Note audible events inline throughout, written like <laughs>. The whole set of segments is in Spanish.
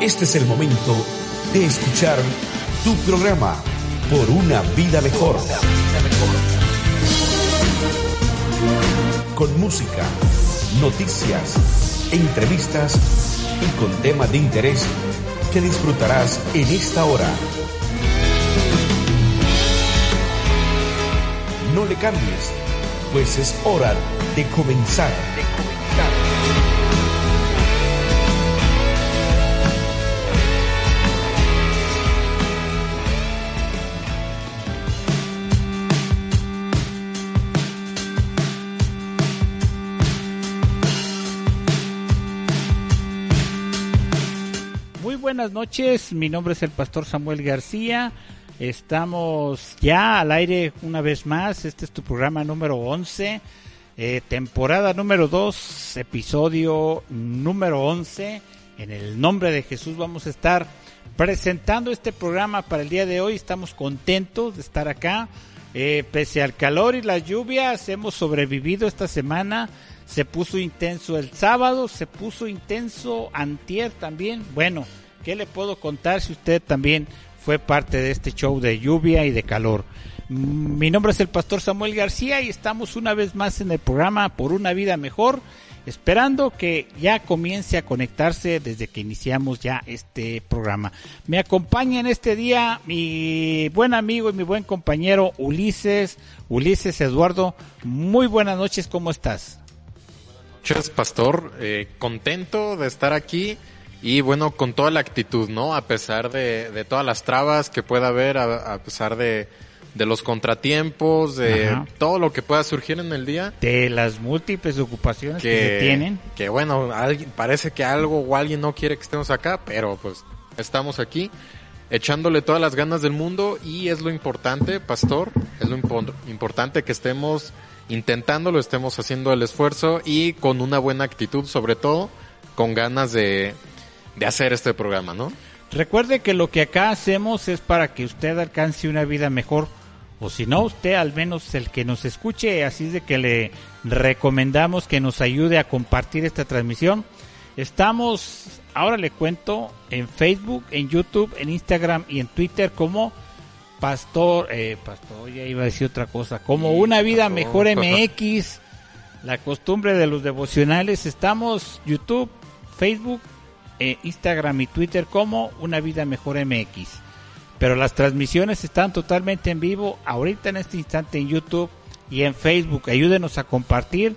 Este es el momento de escuchar tu programa Por una vida mejor. Con música, noticias, entrevistas y con temas de interés que disfrutarás en esta hora. No le cambies, pues es hora de comenzar. Buenas noches, mi nombre es el pastor Samuel García. Estamos ya al aire una vez más. Este es tu programa número 11, eh, temporada número 2, episodio número 11. En el nombre de Jesús vamos a estar presentando este programa para el día de hoy. Estamos contentos de estar acá. Eh, pese al calor y las lluvias, hemos sobrevivido esta semana. Se puso intenso el sábado, se puso intenso antier también. Bueno, ¿qué le puedo contar si usted también fue parte de este show de lluvia y de calor. Mi nombre es el pastor Samuel García y estamos una vez más en el programa Por una vida mejor, esperando que ya comience a conectarse desde que iniciamos ya este programa. Me acompaña en este día mi buen amigo y mi buen compañero Ulises, Ulises Eduardo. Muy buenas noches, ¿cómo estás? Muchas, pastor, eh, contento de estar aquí y bueno, con toda la actitud, ¿no? A pesar de, de todas las trabas que pueda haber, a, a pesar de, de, los contratiempos, de Ajá. todo lo que pueda surgir en el día. De las múltiples ocupaciones que, que se tienen. Que bueno, alguien, parece que algo o alguien no quiere que estemos acá, pero pues estamos aquí echándole todas las ganas del mundo y es lo importante, pastor, es lo impo importante que estemos intentándolo, estemos haciendo el esfuerzo y con una buena actitud, sobre todo con ganas de, de hacer este programa, ¿no? Recuerde que lo que acá hacemos es para que usted alcance una vida mejor, o si no, usted al menos el que nos escuche, así es de que le recomendamos que nos ayude a compartir esta transmisión. Estamos, ahora le cuento, en Facebook, en YouTube, en Instagram y en Twitter como Pastor, eh, Pastor, ya iba a decir otra cosa, como Una Vida Mejor <laughs> MX, la costumbre de los devocionales. Estamos YouTube, Facebook, eh, Instagram y Twitter como Una Vida Mejor MX. Pero las transmisiones están totalmente en vivo ahorita en este instante en YouTube y en Facebook. Ayúdenos a compartir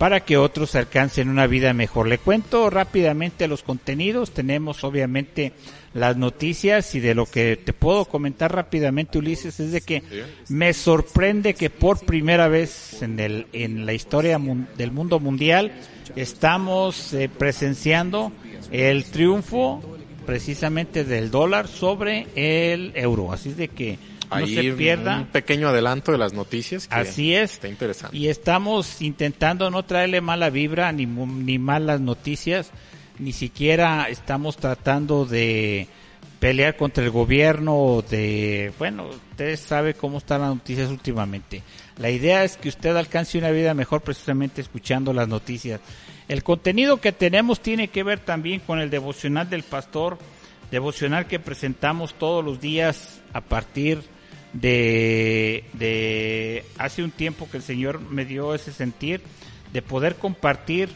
para que otros alcancen una vida mejor. Le cuento rápidamente los contenidos. Tenemos obviamente las noticias y de lo que te puedo comentar rápidamente Ulises es de que me sorprende que por primera vez en el en la historia del mundo mundial estamos eh, presenciando el triunfo precisamente del dólar sobre el euro. Así de que no Ahí se pierda. Un pequeño adelanto de las noticias. Que Así es. Está interesante. Y estamos intentando no traerle mala vibra ni, ni malas noticias. Ni siquiera estamos tratando de pelear contra el gobierno de, bueno, usted sabe cómo están las noticias últimamente. La idea es que usted alcance una vida mejor precisamente escuchando las noticias. El contenido que tenemos tiene que ver también con el devocional del pastor, devocional que presentamos todos los días a partir de, de hace un tiempo que el Señor me dio ese sentir de poder compartir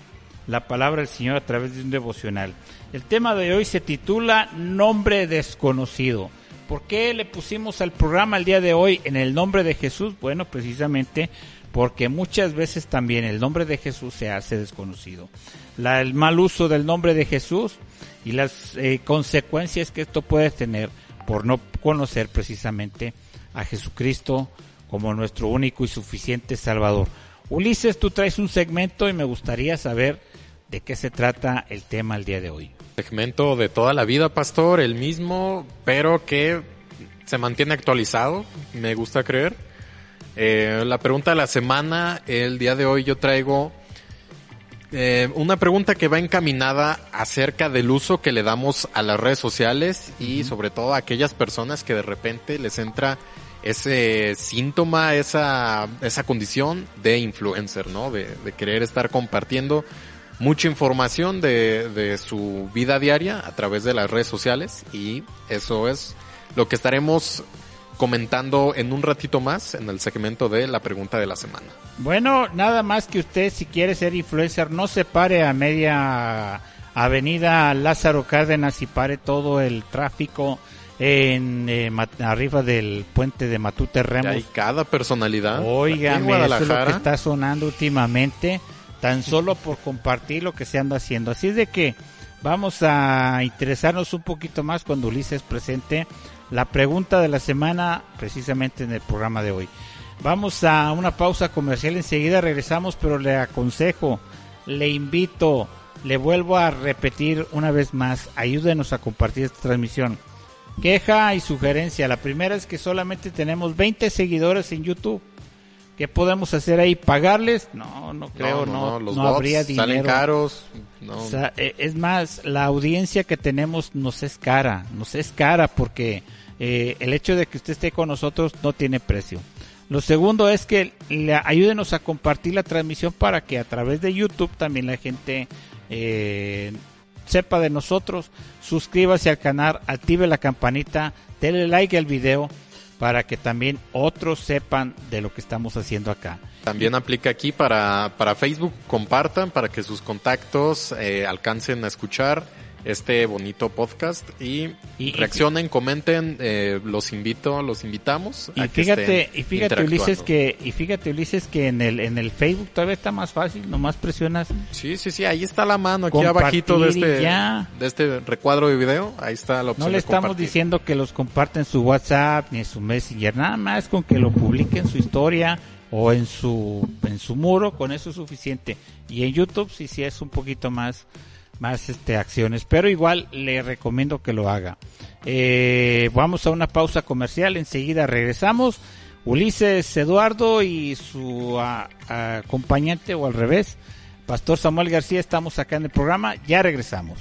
la palabra del Señor a través de un devocional. El tema de hoy se titula Nombre desconocido. ¿Por qué le pusimos al programa el día de hoy en el nombre de Jesús? Bueno, precisamente porque muchas veces también el nombre de Jesús se hace desconocido. El mal uso del nombre de Jesús y las eh, consecuencias que esto puede tener por no conocer precisamente a Jesucristo como nuestro único y suficiente Salvador. Ulises, tú traes un segmento y me gustaría saber de qué se trata el tema el día de hoy. Segmento de toda la vida, pastor, el mismo, pero que se mantiene actualizado, me gusta creer. Eh, la pregunta de la semana, el día de hoy yo traigo eh, una pregunta que va encaminada acerca del uso que le damos a las redes sociales y uh -huh. sobre todo a aquellas personas que de repente les entra ese síntoma, esa, esa condición de influencer, ¿no? De, de querer estar compartiendo mucha información de, de su vida diaria a través de las redes sociales y eso es lo que estaremos comentando en un ratito más en el segmento de la pregunta de la semana. Bueno, nada más que usted si quiere ser influencer no se pare a media avenida Lázaro Cárdenas y pare todo el tráfico en eh, arriba del puente de Matute Remos. Hay cada personalidad. Oigan, eso es lo que está sonando últimamente, tan solo por compartir lo que se anda haciendo. Así es de que vamos a interesarnos un poquito más cuando Ulises presente la pregunta de la semana precisamente en el programa de hoy. Vamos a una pausa comercial, enseguida regresamos, pero le aconsejo, le invito, le vuelvo a repetir una vez más, ayúdenos a compartir esta transmisión. Queja y sugerencia. La primera es que solamente tenemos 20 seguidores en YouTube. ¿Qué podemos hacer ahí? ¿Pagarles? No, no creo, no, no, habría dinero. Salen caros. E, es más, la audiencia que tenemos nos es cara, nos es cara porque eh, el hecho de que usted esté con nosotros no tiene precio. Lo segundo es que le, ayúdenos a compartir la transmisión para que a través de YouTube también la gente eh, sepa de nosotros. Suscríbase al canal, active la campanita, denle like al video para que también otros sepan de lo que estamos haciendo acá. También aplica aquí para, para Facebook, compartan para que sus contactos eh, alcancen a escuchar este bonito podcast y, reaccionen, comenten, eh, los invito, los invitamos. Y fíjate, y fíjate Ulises que, y fíjate Ulises que en el, en el Facebook todavía está más fácil, nomás presionas. Sí, sí, sí, ahí está la mano, aquí abajito de este, de este recuadro de video, ahí está la opción. No le estamos diciendo que los comparten su WhatsApp ni en su Messenger, nada más con que lo publiquen su historia o en su, en su muro, con eso es suficiente. Y en YouTube sí, sí es un poquito más, más este acciones, pero igual le recomiendo que lo haga. Eh, vamos a una pausa comercial, enseguida regresamos. Ulises Eduardo y su acompañante o al revés, Pastor Samuel García, estamos acá en el programa, ya regresamos.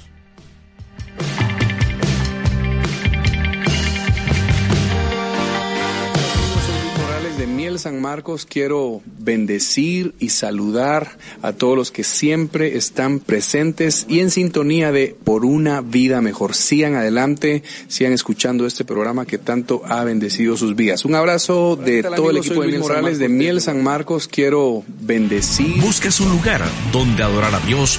Miel San Marcos quiero bendecir y saludar a todos los que siempre están presentes y en sintonía de Por una vida mejor. Sigan adelante, sigan escuchando este programa que tanto ha bendecido sus vidas. Un abrazo de todo el equipo de Miel Morales de Miel San Marcos. Quiero bendecir. Buscas un lugar donde adorar a Dios.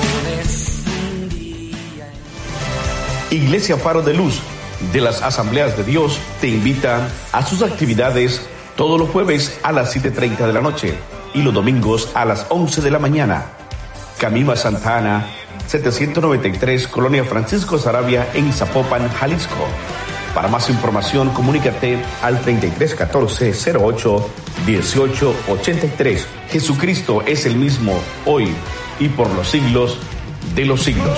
Iglesia Faro de Luz de las Asambleas de Dios te invita a sus actividades todos los jueves a las 7.30 de la noche y los domingos a las 11 de la mañana. Camima Santa Ana, 793, Colonia Francisco Sarabia, en Zapopan, Jalisco. Para más información, comunícate al 3314 08 18 83. Jesucristo es el mismo hoy y por los siglos de los siglos.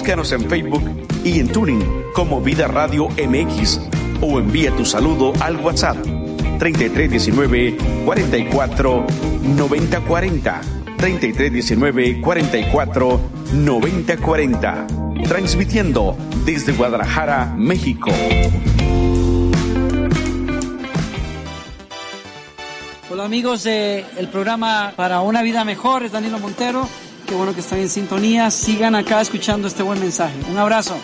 Búscanos en Facebook y en Tuning como Vida Radio MX o envía tu saludo al WhatsApp 3319 44 90 40 3319 44 90 40 transmitiendo desde Guadalajara, México. Hola amigos del el programa Para una vida mejor, es Danilo Montero. Qué bueno que están en sintonía. Sigan acá escuchando este buen mensaje. Un abrazo.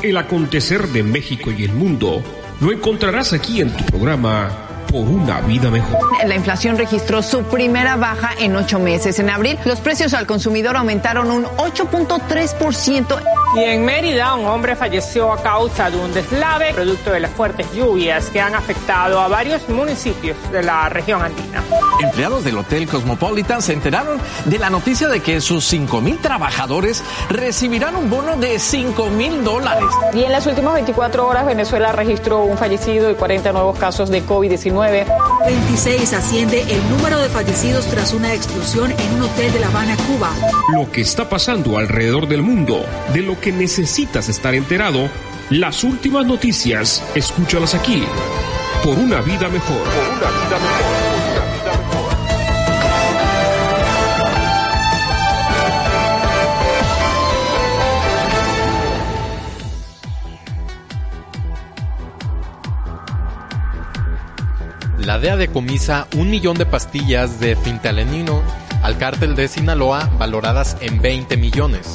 El acontecer de México y el mundo lo encontrarás aquí en tu programa por una vida mejor. La inflación registró su primera baja en ocho meses. En abril, los precios al consumidor aumentaron un 8.3%. Y en Mérida, un hombre falleció a causa de un deslave producto de las fuertes lluvias que han afectado a varios municipios de la región andina. Empleados del Hotel Cosmopolitan se enteraron de la noticia de que sus 5 mil trabajadores recibirán un bono de 5 mil dólares. Y en las últimas 24 horas, Venezuela registró un fallecido y 40 nuevos casos de COVID-19 26 asciende el número de fallecidos tras una explosión en un hotel de La Habana, Cuba. Lo que está pasando alrededor del mundo, de lo que necesitas estar enterado, las últimas noticias, escúchalas aquí. Por una vida mejor. Por una vida mejor. La DEA decomisa un millón de pastillas de fintalenino al cártel de Sinaloa valoradas en 20 millones.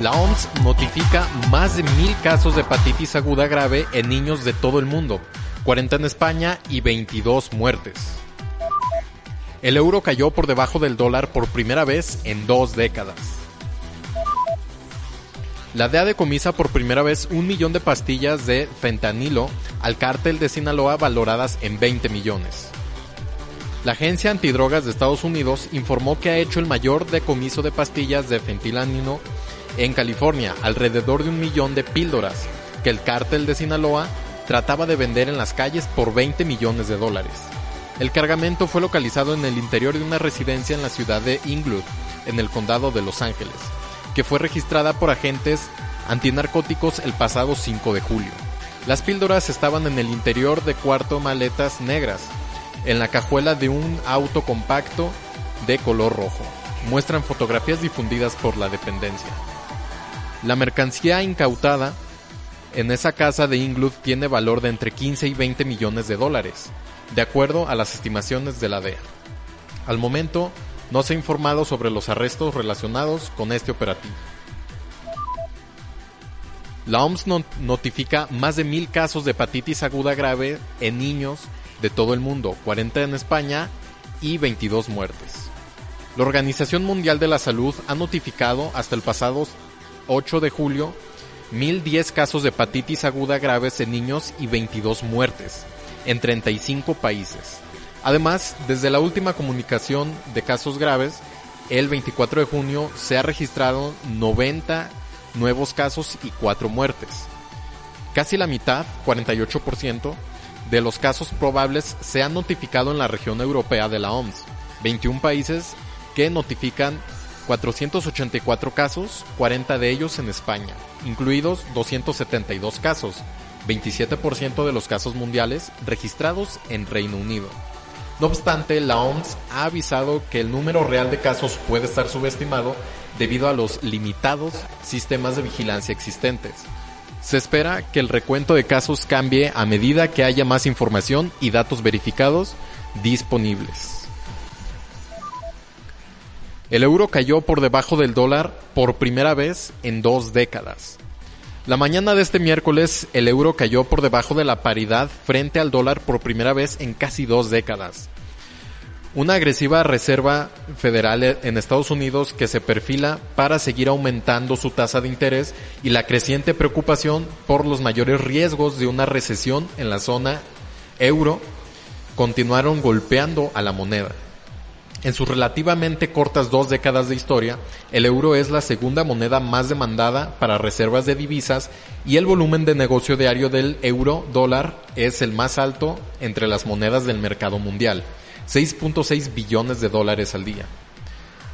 La OMS notifica más de mil casos de hepatitis aguda grave en niños de todo el mundo, 40 en España y 22 muertes. El euro cayó por debajo del dólar por primera vez en dos décadas. La DEA decomisa por primera vez un millón de pastillas de fentanilo al cártel de Sinaloa valoradas en 20 millones. La Agencia Antidrogas de Estados Unidos informó que ha hecho el mayor decomiso de pastillas de fentilanino en California, alrededor de un millón de píldoras, que el cártel de Sinaloa trataba de vender en las calles por 20 millones de dólares. El cargamento fue localizado en el interior de una residencia en la ciudad de Inglewood, en el condado de Los Ángeles que fue registrada por agentes antinarcóticos el pasado 5 de julio. Las píldoras estaban en el interior de cuarto maletas negras, en la cajuela de un auto compacto de color rojo. Muestran fotografías difundidas por la dependencia. La mercancía incautada en esa casa de Inglewood tiene valor de entre 15 y 20 millones de dólares, de acuerdo a las estimaciones de la DEA. Al momento, no se ha informado sobre los arrestos relacionados con este operativo. La OMS notifica más de mil casos de hepatitis aguda grave en niños de todo el mundo, 40 en España y 22 muertes. La Organización Mundial de la Salud ha notificado hasta el pasado 8 de julio 1.010 casos de hepatitis aguda graves en niños y 22 muertes en 35 países. Además, desde la última comunicación de casos graves, el 24 de junio se ha registrado 90 nuevos casos y 4 muertes. Casi la mitad, 48%, de los casos probables se han notificado en la región europea de la OMS. 21 países que notifican 484 casos, 40 de ellos en España, incluidos 272 casos, 27% de los casos mundiales registrados en Reino Unido. No obstante, la OMS ha avisado que el número real de casos puede estar subestimado debido a los limitados sistemas de vigilancia existentes. Se espera que el recuento de casos cambie a medida que haya más información y datos verificados disponibles. El euro cayó por debajo del dólar por primera vez en dos décadas. La mañana de este miércoles el euro cayó por debajo de la paridad frente al dólar por primera vez en casi dos décadas. Una agresiva reserva federal en Estados Unidos que se perfila para seguir aumentando su tasa de interés y la creciente preocupación por los mayores riesgos de una recesión en la zona euro continuaron golpeando a la moneda. En sus relativamente cortas dos décadas de historia, el euro es la segunda moneda más demandada para reservas de divisas y el volumen de negocio diario del euro dólar es el más alto entre las monedas del mercado mundial, 6.6 billones de dólares al día.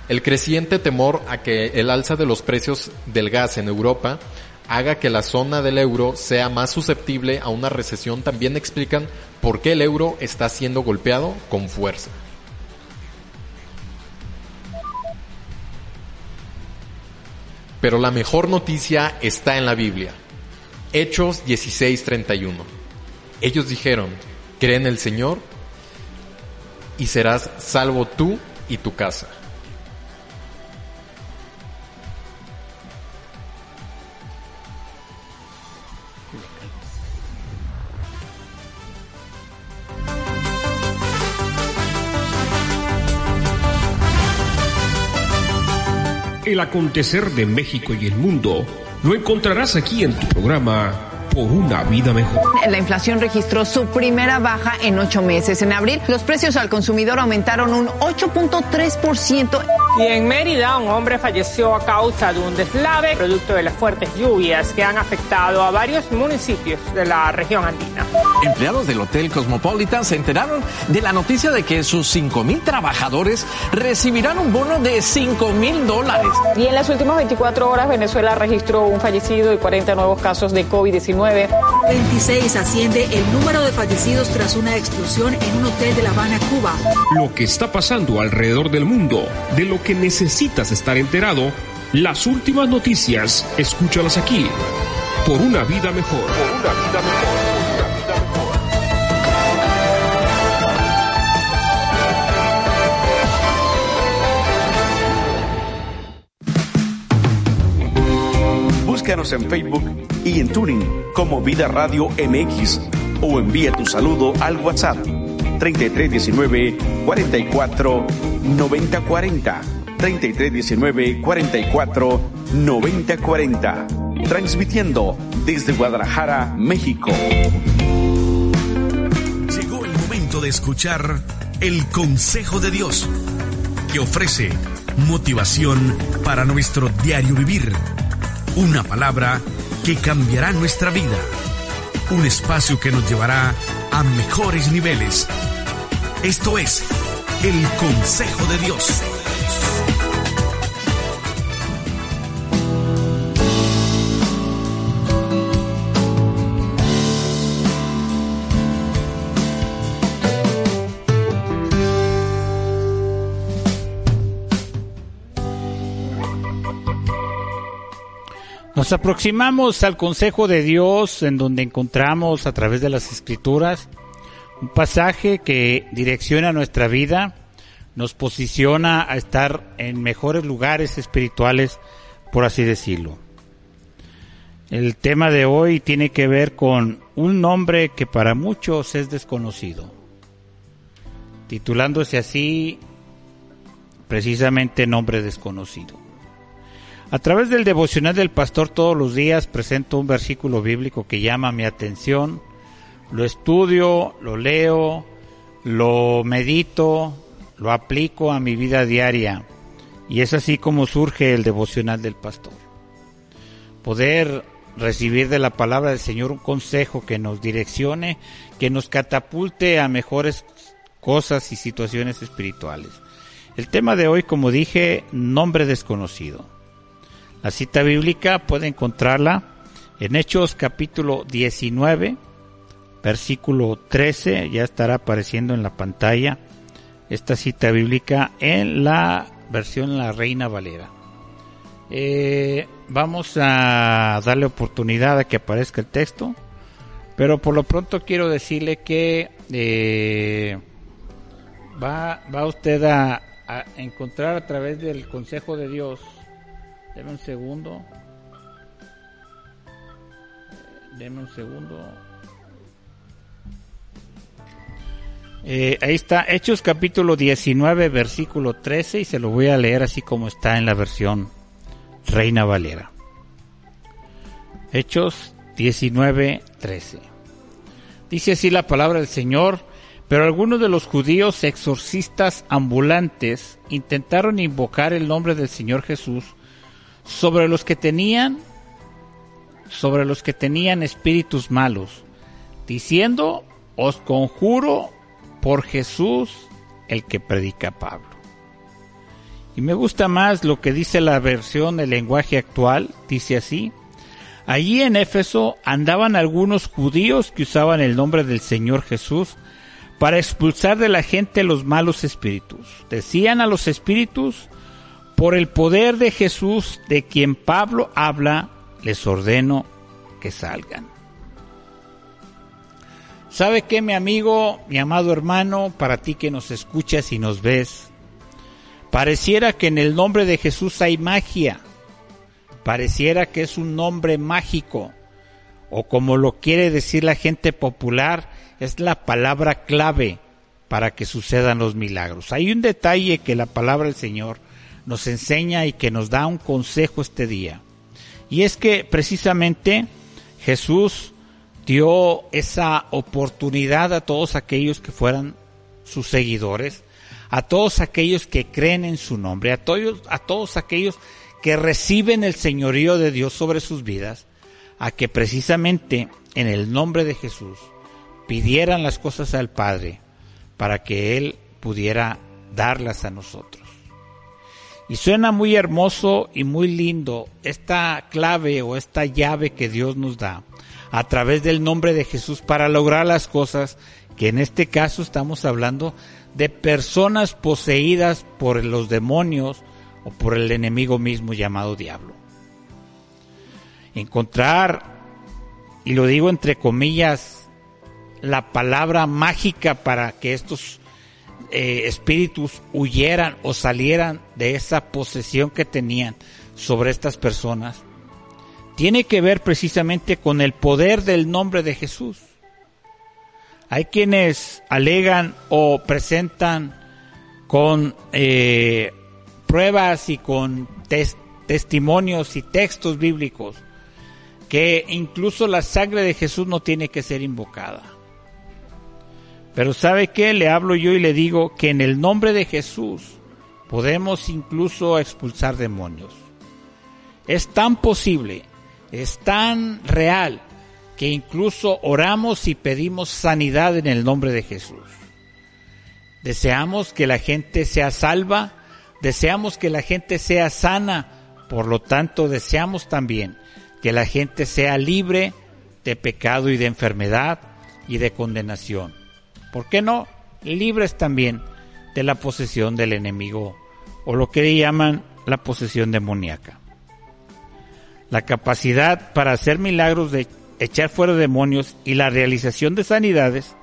El creciente temor a que el alza de los precios del gas en Europa haga que la zona del euro sea más susceptible a una recesión también explican por qué el euro está siendo golpeado con fuerza. Pero la mejor noticia está en la Biblia. Hechos 16:31. Ellos dijeron, cree en el Señor y serás salvo tú y tu casa. El acontecer de México y el mundo lo encontrarás aquí en tu programa por una vida mejor. La inflación registró su primera baja en ocho meses. En abril, los precios al consumidor aumentaron un 8.3%. Y en Mérida, un hombre falleció a causa de un deslave producto de las fuertes lluvias que han afectado a varios municipios de la región andina. Empleados del Hotel Cosmopolitan se enteraron de la noticia de que sus 5 mil trabajadores recibirán un bono de 5 mil dólares. Y en las últimas 24 horas, Venezuela registró un fallecido y 40 nuevos casos de COVID-19. 26 asciende el número de fallecidos tras una explosión en un hotel de La Habana, Cuba. Lo que está pasando alrededor del mundo, de lo que necesitas estar enterado, las últimas noticias, escúchalas aquí, por una vida mejor. Por una vida mejor. En Facebook y en Tuning como Vida Radio MX o envía tu saludo al WhatsApp 3319 44 90 40 3319 44 90 40 transmitiendo desde Guadalajara, México. Llegó el momento de escuchar el consejo de Dios que ofrece motivación para nuestro diario vivir. Una palabra que cambiará nuestra vida. Un espacio que nos llevará a mejores niveles. Esto es el consejo de Dios. Nos aproximamos al consejo de Dios en donde encontramos a través de las escrituras un pasaje que direcciona nuestra vida, nos posiciona a estar en mejores lugares espirituales, por así decirlo. El tema de hoy tiene que ver con un nombre que para muchos es desconocido, titulándose así precisamente nombre desconocido. A través del devocional del pastor todos los días presento un versículo bíblico que llama mi atención, lo estudio, lo leo, lo medito, lo aplico a mi vida diaria y es así como surge el devocional del pastor. Poder recibir de la palabra del Señor un consejo que nos direccione, que nos catapulte a mejores cosas y situaciones espirituales. El tema de hoy, como dije, nombre desconocido. La cita bíblica puede encontrarla en Hechos capítulo 19, versículo 13, ya estará apareciendo en la pantalla esta cita bíblica en la versión La Reina Valera. Eh, vamos a darle oportunidad a que aparezca el texto, pero por lo pronto quiero decirle que eh, va, va usted a, a encontrar a través del consejo de Dios Deme un segundo. Deme un segundo. Eh, ahí está, Hechos capítulo 19, versículo 13, y se lo voy a leer así como está en la versión Reina Valera. Hechos 19, 13. Dice así la palabra del Señor, pero algunos de los judíos exorcistas ambulantes intentaron invocar el nombre del Señor Jesús sobre los que tenían sobre los que tenían espíritus malos, diciendo, os conjuro por Jesús el que predica Pablo. Y me gusta más lo que dice la versión del lenguaje actual, dice así, allí en Éfeso andaban algunos judíos que usaban el nombre del Señor Jesús para expulsar de la gente los malos espíritus. Decían a los espíritus, por el poder de Jesús de quien Pablo habla, les ordeno que salgan. ¿Sabe qué, mi amigo, mi amado hermano, para ti que nos escuchas y nos ves? Pareciera que en el nombre de Jesús hay magia. Pareciera que es un nombre mágico. o como lo quiere decir la gente popular, es la palabra clave para que sucedan los milagros. Hay un detalle que la palabra del Señor nos enseña y que nos da un consejo este día. Y es que precisamente Jesús dio esa oportunidad a todos aquellos que fueran sus seguidores, a todos aquellos que creen en su nombre, a todos, a todos aquellos que reciben el señorío de Dios sobre sus vidas, a que precisamente en el nombre de Jesús pidieran las cosas al Padre para que Él pudiera darlas a nosotros. Y suena muy hermoso y muy lindo esta clave o esta llave que Dios nos da a través del nombre de Jesús para lograr las cosas que en este caso estamos hablando de personas poseídas por los demonios o por el enemigo mismo llamado diablo. Encontrar, y lo digo entre comillas, la palabra mágica para que estos eh, espíritus huyeran o salieran de esa posesión que tenían sobre estas personas, tiene que ver precisamente con el poder del nombre de Jesús. Hay quienes alegan o presentan con eh, pruebas y con testimonios y textos bíblicos que incluso la sangre de Jesús no tiene que ser invocada. Pero ¿sabe qué? Le hablo yo y le digo que en el nombre de Jesús podemos incluso expulsar demonios. Es tan posible, es tan real, que incluso oramos y pedimos sanidad en el nombre de Jesús. Deseamos que la gente sea salva, deseamos que la gente sea sana, por lo tanto deseamos también que la gente sea libre de pecado y de enfermedad y de condenación. ¿Por qué no? Libres también de la posesión del enemigo o lo que llaman la posesión demoníaca. La capacidad para hacer milagros de echar fuera demonios y la realización de sanidades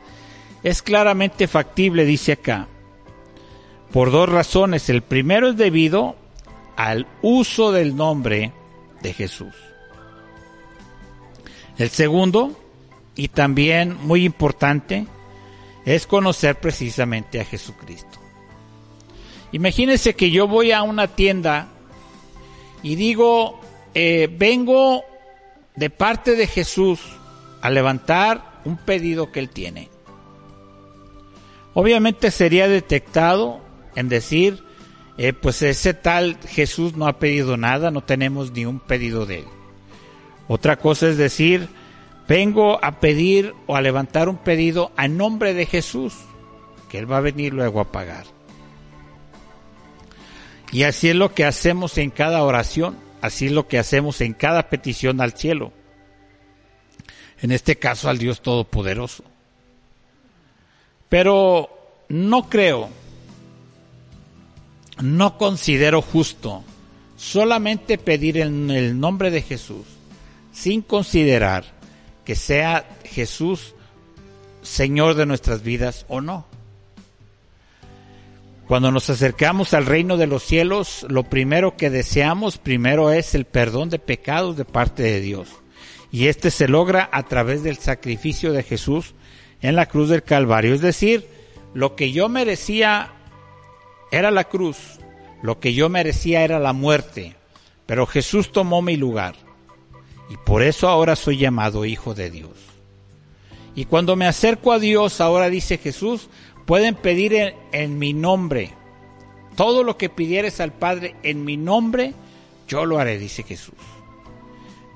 es claramente factible, dice acá, por dos razones. El primero es debido al uso del nombre de Jesús. El segundo, y también muy importante, es conocer precisamente a Jesucristo. Imagínense que yo voy a una tienda y digo, eh, vengo de parte de Jesús a levantar un pedido que él tiene. Obviamente sería detectado en decir, eh, pues ese tal Jesús no ha pedido nada, no tenemos ni un pedido de él. Otra cosa es decir, vengo a pedir o a levantar un pedido a nombre de Jesús, que Él va a venir luego a pagar. Y así es lo que hacemos en cada oración, así es lo que hacemos en cada petición al cielo. En este caso al Dios Todopoderoso. Pero no creo, no considero justo solamente pedir en el nombre de Jesús, sin considerar que sea Jesús Señor de nuestras vidas o no. Cuando nos acercamos al reino de los cielos, lo primero que deseamos primero es el perdón de pecados de parte de Dios. Y este se logra a través del sacrificio de Jesús en la cruz del Calvario. Es decir, lo que yo merecía era la cruz, lo que yo merecía era la muerte, pero Jesús tomó mi lugar. Y por eso ahora soy llamado hijo de Dios. Y cuando me acerco a Dios, ahora dice Jesús, pueden pedir en, mi nombre. Todo lo que pidieres al Padre en mi nombre, yo lo haré, dice Jesús.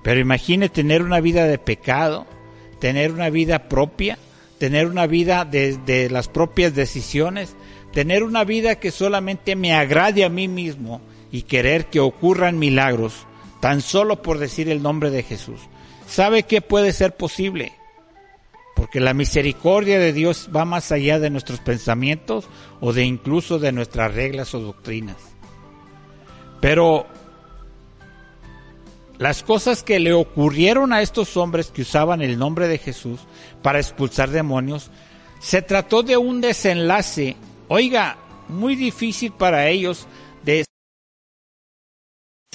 Pero imagine tener una vida de pecado, tener una vida propia, tener una vida de, de, las propias decisiones, tener una vida que solamente me agrade a mí mismo y querer que ocurran milagros tan solo por decir el nombre de Jesús. ¿Sabe qué puede ser posible? Porque la misericordia de Dios va más allá de nuestros pensamientos o de incluso de nuestras reglas o doctrinas. Pero las cosas que le ocurrieron a estos hombres que usaban el nombre de Jesús para expulsar demonios, se trató de un desenlace, oiga, muy difícil para ellos de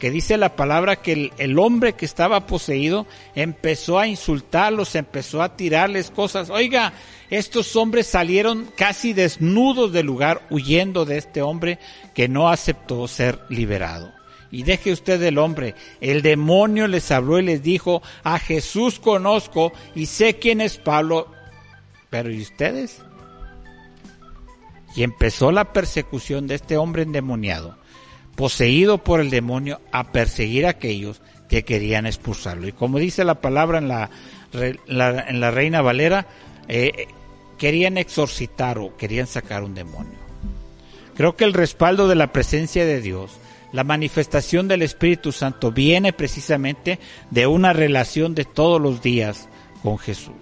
que dice la palabra que el, hombre que estaba poseído empezó a insultarlos, empezó a tirarles cosas. Oiga, estos hombres salieron casi desnudos del lugar huyendo de este hombre que no aceptó ser liberado. Y deje usted el hombre, el demonio les habló y les dijo, a Jesús conozco y sé quién es Pablo, pero ¿y ustedes? Y empezó la persecución de este hombre endemoniado poseído por el demonio a perseguir a aquellos que querían expulsarlo. Y como dice la palabra en la, en la Reina Valera, eh, querían exorcitar o querían sacar un demonio. Creo que el respaldo de la presencia de Dios, la manifestación del Espíritu Santo viene precisamente de una relación de todos los días con Jesús.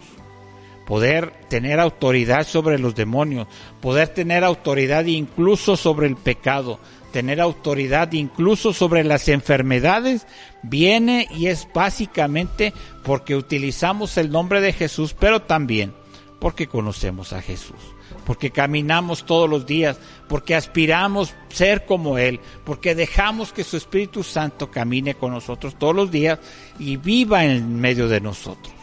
Poder tener autoridad sobre los demonios, poder tener autoridad incluso sobre el pecado, tener autoridad incluso sobre las enfermedades, viene y es básicamente porque utilizamos el nombre de Jesús, pero también porque conocemos a Jesús, porque caminamos todos los días, porque aspiramos ser como Él, porque dejamos que su Espíritu Santo camine con nosotros todos los días y viva en medio de nosotros.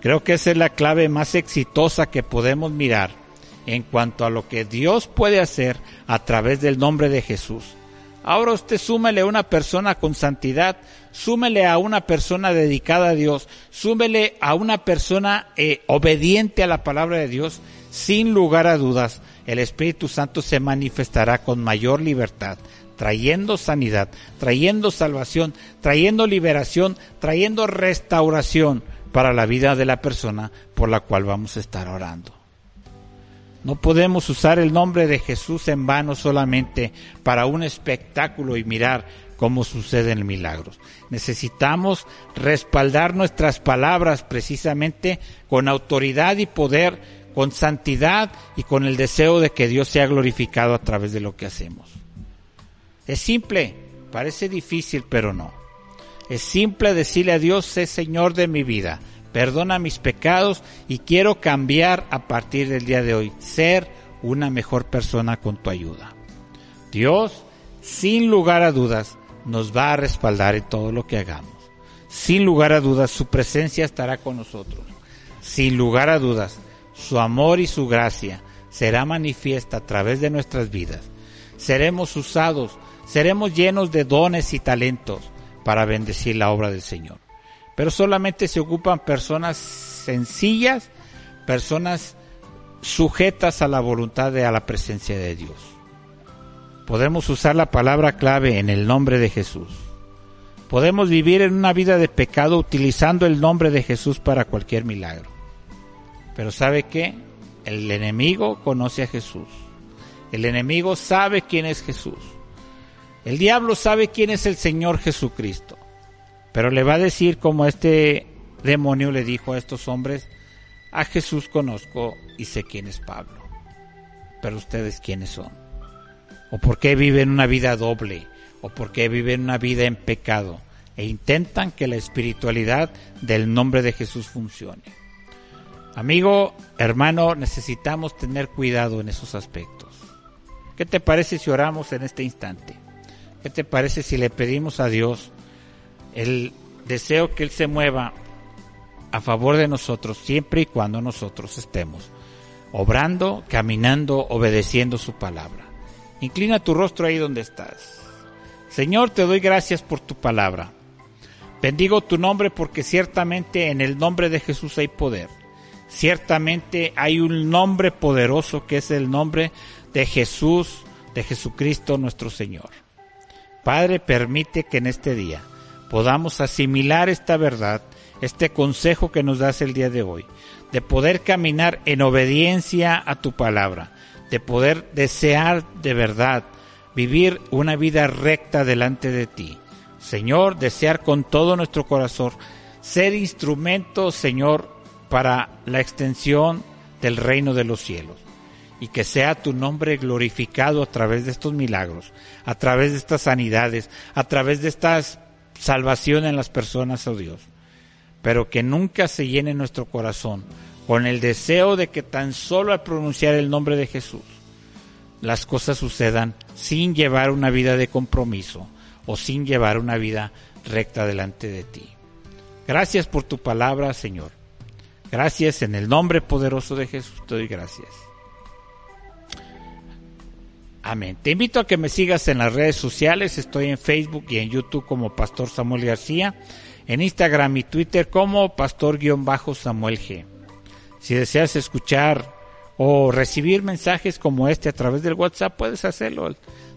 Creo que esa es la clave más exitosa que podemos mirar en cuanto a lo que Dios puede hacer a través del nombre de Jesús. Ahora usted súmele a una persona con santidad, súmele a una persona dedicada a Dios, súmele a una persona eh, obediente a la palabra de Dios, sin lugar a dudas, el Espíritu Santo se manifestará con mayor libertad, trayendo sanidad, trayendo salvación, trayendo liberación, trayendo restauración para la vida de la persona por la cual vamos a estar orando. No podemos usar el nombre de Jesús en vano solamente para un espectáculo y mirar cómo suceden milagros. Necesitamos respaldar nuestras palabras precisamente con autoridad y poder, con santidad y con el deseo de que Dios sea glorificado a través de lo que hacemos. Es simple, parece difícil, pero no. Es simple decirle a Dios, sé Señor de mi vida perdona mis pecados y quiero cambiar a partir del día de hoy, ser una mejor persona con tu ayuda. Dios, sin lugar a dudas, nos va a respaldar en todo lo que hagamos. Sin lugar a dudas, su presencia estará con nosotros. Sin lugar a dudas, su amor y su gracia será manifiesta a través de nuestras vidas. Seremos usados, seremos llenos de dones y talentos para bendecir la obra del Señor pero solamente se ocupan personas sencillas, personas sujetas a la voluntad de a la presencia de Dios. Podemos usar la palabra clave en el nombre de Jesús. Podemos vivir en una vida de pecado utilizando el nombre de Jesús para cualquier milagro. Pero ¿sabe qué? El enemigo conoce a Jesús. El enemigo sabe quién es Jesús. El diablo sabe quién es el Señor Jesucristo. Pero le va a decir como este demonio le dijo a estos hombres, a Jesús conozco y sé quién es Pablo. Pero ustedes quiénes son? ¿O por qué viven una vida doble? ¿O por qué viven una vida en pecado? E intentan que la espiritualidad del nombre de Jesús funcione. Amigo, hermano, necesitamos tener cuidado en esos aspectos. ¿Qué te parece si oramos en este instante? ¿Qué te parece si le pedimos a Dios el deseo que Él se mueva a favor de nosotros siempre y cuando nosotros estemos obrando, caminando, obedeciendo su palabra. Inclina tu rostro ahí donde estás. Señor, te doy gracias por tu palabra. Bendigo tu nombre porque ciertamente en el nombre de Jesús hay poder. Ciertamente hay un nombre poderoso que es el nombre de Jesús, de Jesucristo nuestro Señor. Padre, permite que en este día podamos asimilar esta verdad, este consejo que nos das el día de hoy, de poder caminar en obediencia a tu palabra, de poder desear de verdad vivir una vida recta delante de ti. Señor, desear con todo nuestro corazón ser instrumento, Señor, para la extensión del reino de los cielos. Y que sea tu nombre glorificado a través de estos milagros, a través de estas sanidades, a través de estas salvación en las personas, oh Dios, pero que nunca se llene nuestro corazón con el deseo de que tan solo al pronunciar el nombre de Jesús, las cosas sucedan sin llevar una vida de compromiso, o sin llevar una vida recta delante de ti. Gracias por tu palabra, Señor. Gracias en el nombre poderoso de Jesús. Te doy gracias. Amén. Te invito a que me sigas en las redes sociales. Estoy en Facebook y en YouTube como Pastor Samuel García. En Instagram y Twitter como Pastor-Samuel G. Si deseas escuchar o recibir mensajes como este a través del WhatsApp, puedes hacerlo.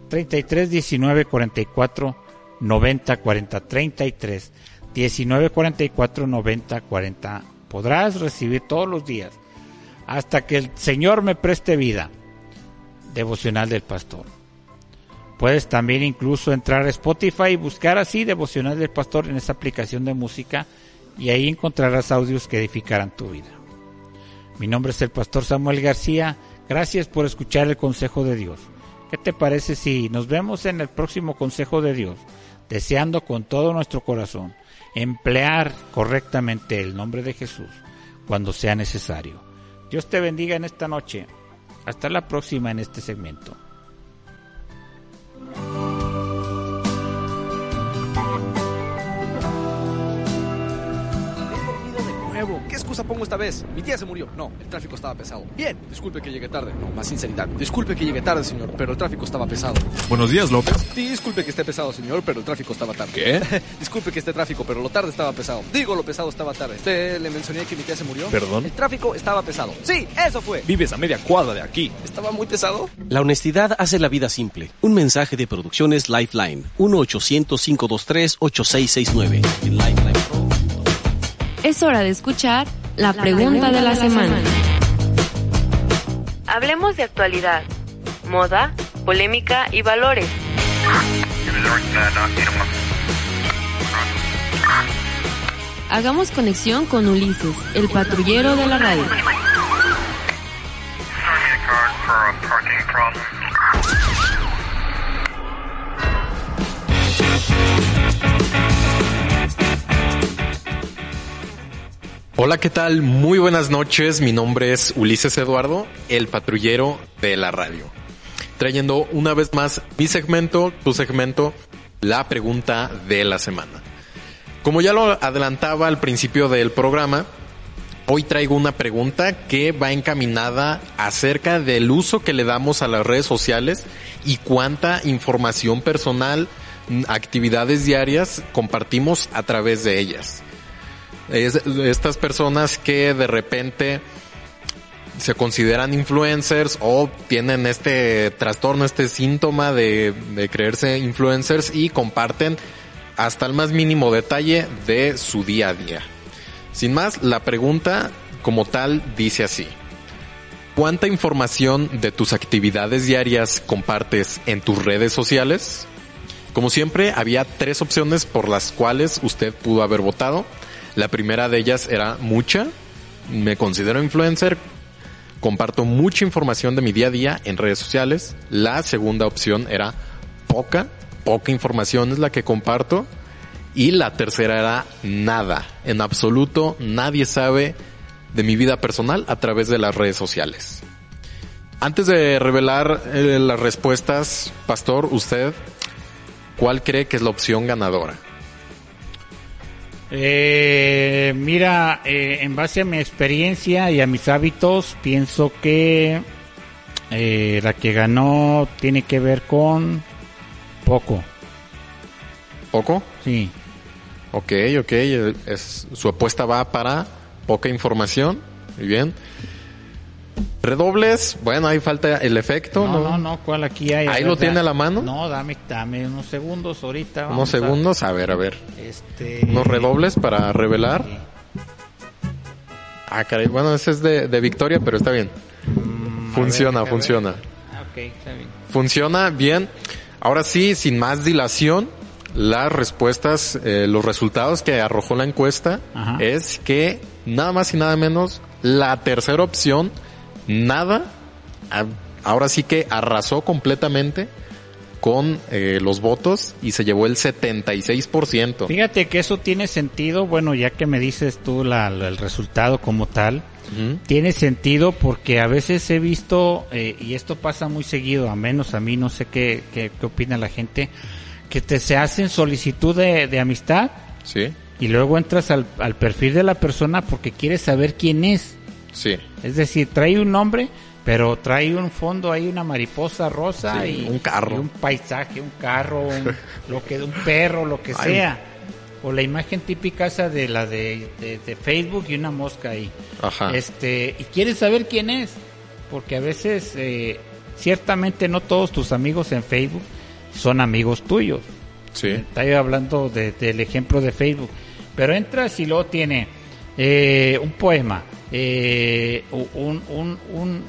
33 19 44 90 40 33 19 44 90 40. Podrás recibir todos los días hasta que el Señor me preste vida devocional del pastor. Puedes también incluso entrar a Spotify y buscar así devocional del pastor en esa aplicación de música y ahí encontrarás audios que edificarán tu vida. Mi nombre es el pastor Samuel García. Gracias por escuchar el consejo de Dios. ¿Qué te parece si nos vemos en el próximo consejo de Dios? Deseando con todo nuestro corazón emplear correctamente el nombre de Jesús cuando sea necesario. Dios te bendiga en esta noche. Hasta la próxima en este segmento. ¿Qué excusa pongo esta vez? Mi tía se murió. No, el tráfico estaba pesado. Bien, disculpe que llegue tarde. No, más sinceridad. Disculpe que llegue tarde, señor, pero el tráfico estaba pesado. Buenos días, López. Disculpe que esté pesado, señor, pero el tráfico estaba tarde. ¿Qué? <laughs> disculpe que esté tráfico, pero lo tarde estaba pesado. Digo, lo pesado estaba tarde. ¿Usted le mencioné que mi tía se murió? ¿Perdón? El tráfico estaba pesado. Sí, eso fue. Vives a media cuadra de aquí. ¿Estaba muy pesado? La honestidad hace la vida simple. Un mensaje de Producciones Lifeline. 1-800-523-8669. En Lifeline. Es hora de escuchar la, pregunta, de la, semana. Hablemos de actualidad, moda, polémica y valores. Hagamos conexión con Ulises, el patrullero de la radio. Hola, ¿qué tal? Muy buenas noches. Mi nombre es Ulises Eduardo, el patrullero de la radio. Trayendo una vez más mi segmento, tu segmento, la pregunta de la semana. Como ya lo adelantaba al principio del programa, hoy traigo una pregunta que va encaminada acerca del uso que le damos a las redes sociales y cuánta información personal, actividades diarias compartimos a través de ellas. Es, estas personas que de repente se consideran influencers o tienen este trastorno, este síntoma de, de creerse influencers y comparten hasta el más mínimo detalle de su día a día. Sin más, la pregunta como tal dice así. ¿Cuánta información de tus actividades diarias compartes en tus redes sociales? Como siempre, había tres opciones por las cuales usted pudo haber votado. La primera de ellas era mucha. Me considero influencer. Comparto mucha información de mi día a día en redes sociales. La segunda opción era poca. Poca información es la que comparto. Y la tercera era nada. En absoluto nadie sabe de mi vida personal a través de las redes sociales. Antes de revelar eh, las respuestas, Pastor, usted, ¿cuál cree que es la opción ganadora? Eh, mira, eh, en base a mi experiencia y a mis hábitos, pienso que eh, la que ganó tiene que ver con poco. ¿Poco? Sí. Ok, ok. Es, su apuesta va para poca información. Muy bien. Redobles, bueno, ahí falta el efecto. No, no, no, ¿cuál aquí hay? Ahí lo tiene a la mano. No, dame, dame unos segundos ahorita. Unos segundos, a... ver, a ver. Este... Unos redobles para revelar. Ah, caray, bueno, ese es de, de Victoria, pero está bien. Mm, funciona, ver, funciona. Ah, ok, está bien. Funciona bien. Ahora sí, sin más dilación, las respuestas, eh, los resultados que arrojó la encuesta Ajá. es que nada más y nada menos la tercera opción nada, ahora sí que arrasó completamente con eh, los votos y se llevó el 76%. Fíjate que eso tiene sentido, bueno, ya que me dices tú la, la, el resultado como tal, uh -huh. tiene sentido porque a veces he visto, eh, y esto pasa muy seguido, a menos a mí, no sé qué, qué, qué opina la gente, que te se hacen solicitud de, de amistad Sí, y luego entras al, al perfil de la persona porque quieres saber quién es. Sí. Es decir, trae un nombre, pero trae un fondo ahí, una mariposa rosa Sí, y un carro. y un paisaje, un carro, un, <laughs> lo que, un perro, lo que Ay. sea. O la imagen típica esa de la de, de- de Facebook y una mosca ahí. Ajá. Este, y quieres saber quién es, porque a veces, eh, ciertamente no todos tus amigos en Facebook son amigos tuyos. Sí. Estoy hablando de- del ejemplo de Facebook. Pero entras y luego tiene eh, un poema, eh, un, un, un,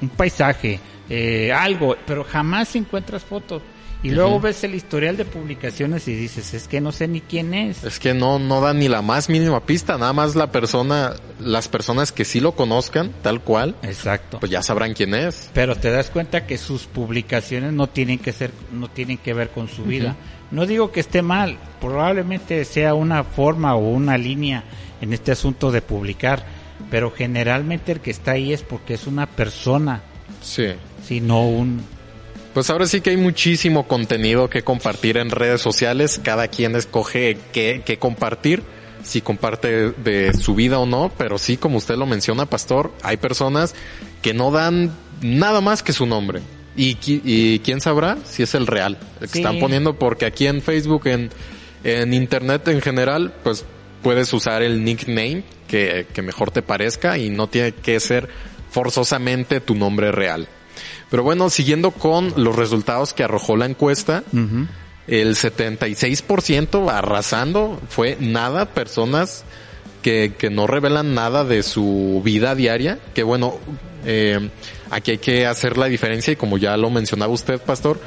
un paisaje, eh, algo, pero jamás encuentras fotos. Y luego ves el historial de publicaciones y dices, es que no sé ni quién es. Es que no, no da ni la más mínima pista, nada más la persona, las personas que sí lo conozcan, tal cual, Exacto. pues ya sabrán quién es. Pero te das cuenta que sus publicaciones no tienen que ser, no tienen que ver con su vida. No digo que esté mal, probablemente sea una forma o una línea en este asunto de publicar, pero generalmente el que está ahí es porque es una persona, Sí. sino un Pues ahora sí que hay muchísimo contenido que compartir en redes sociales. Cada quien escoge qué, qué compartir, si comparte de su vida o no. Pero sí, como usted lo menciona, Pastor, hay personas que no dan nada más que su nombre. Y, y quién sabrá si es el real. El que Sí. están poniendo porque aquí en Facebook, en, en Internet en general, pues puedes usar el nickname que, que mejor te parezca y no tiene que ser forzosamente tu nombre real. Pero bueno, siguiendo con los resultados que arrojó la encuesta, el 76% arrasando fue nada, personas que, que no revelan nada de su vida diaria, que bueno, eh, aquí hay que hacer la diferencia y como ya lo mencionaba usted, pastor,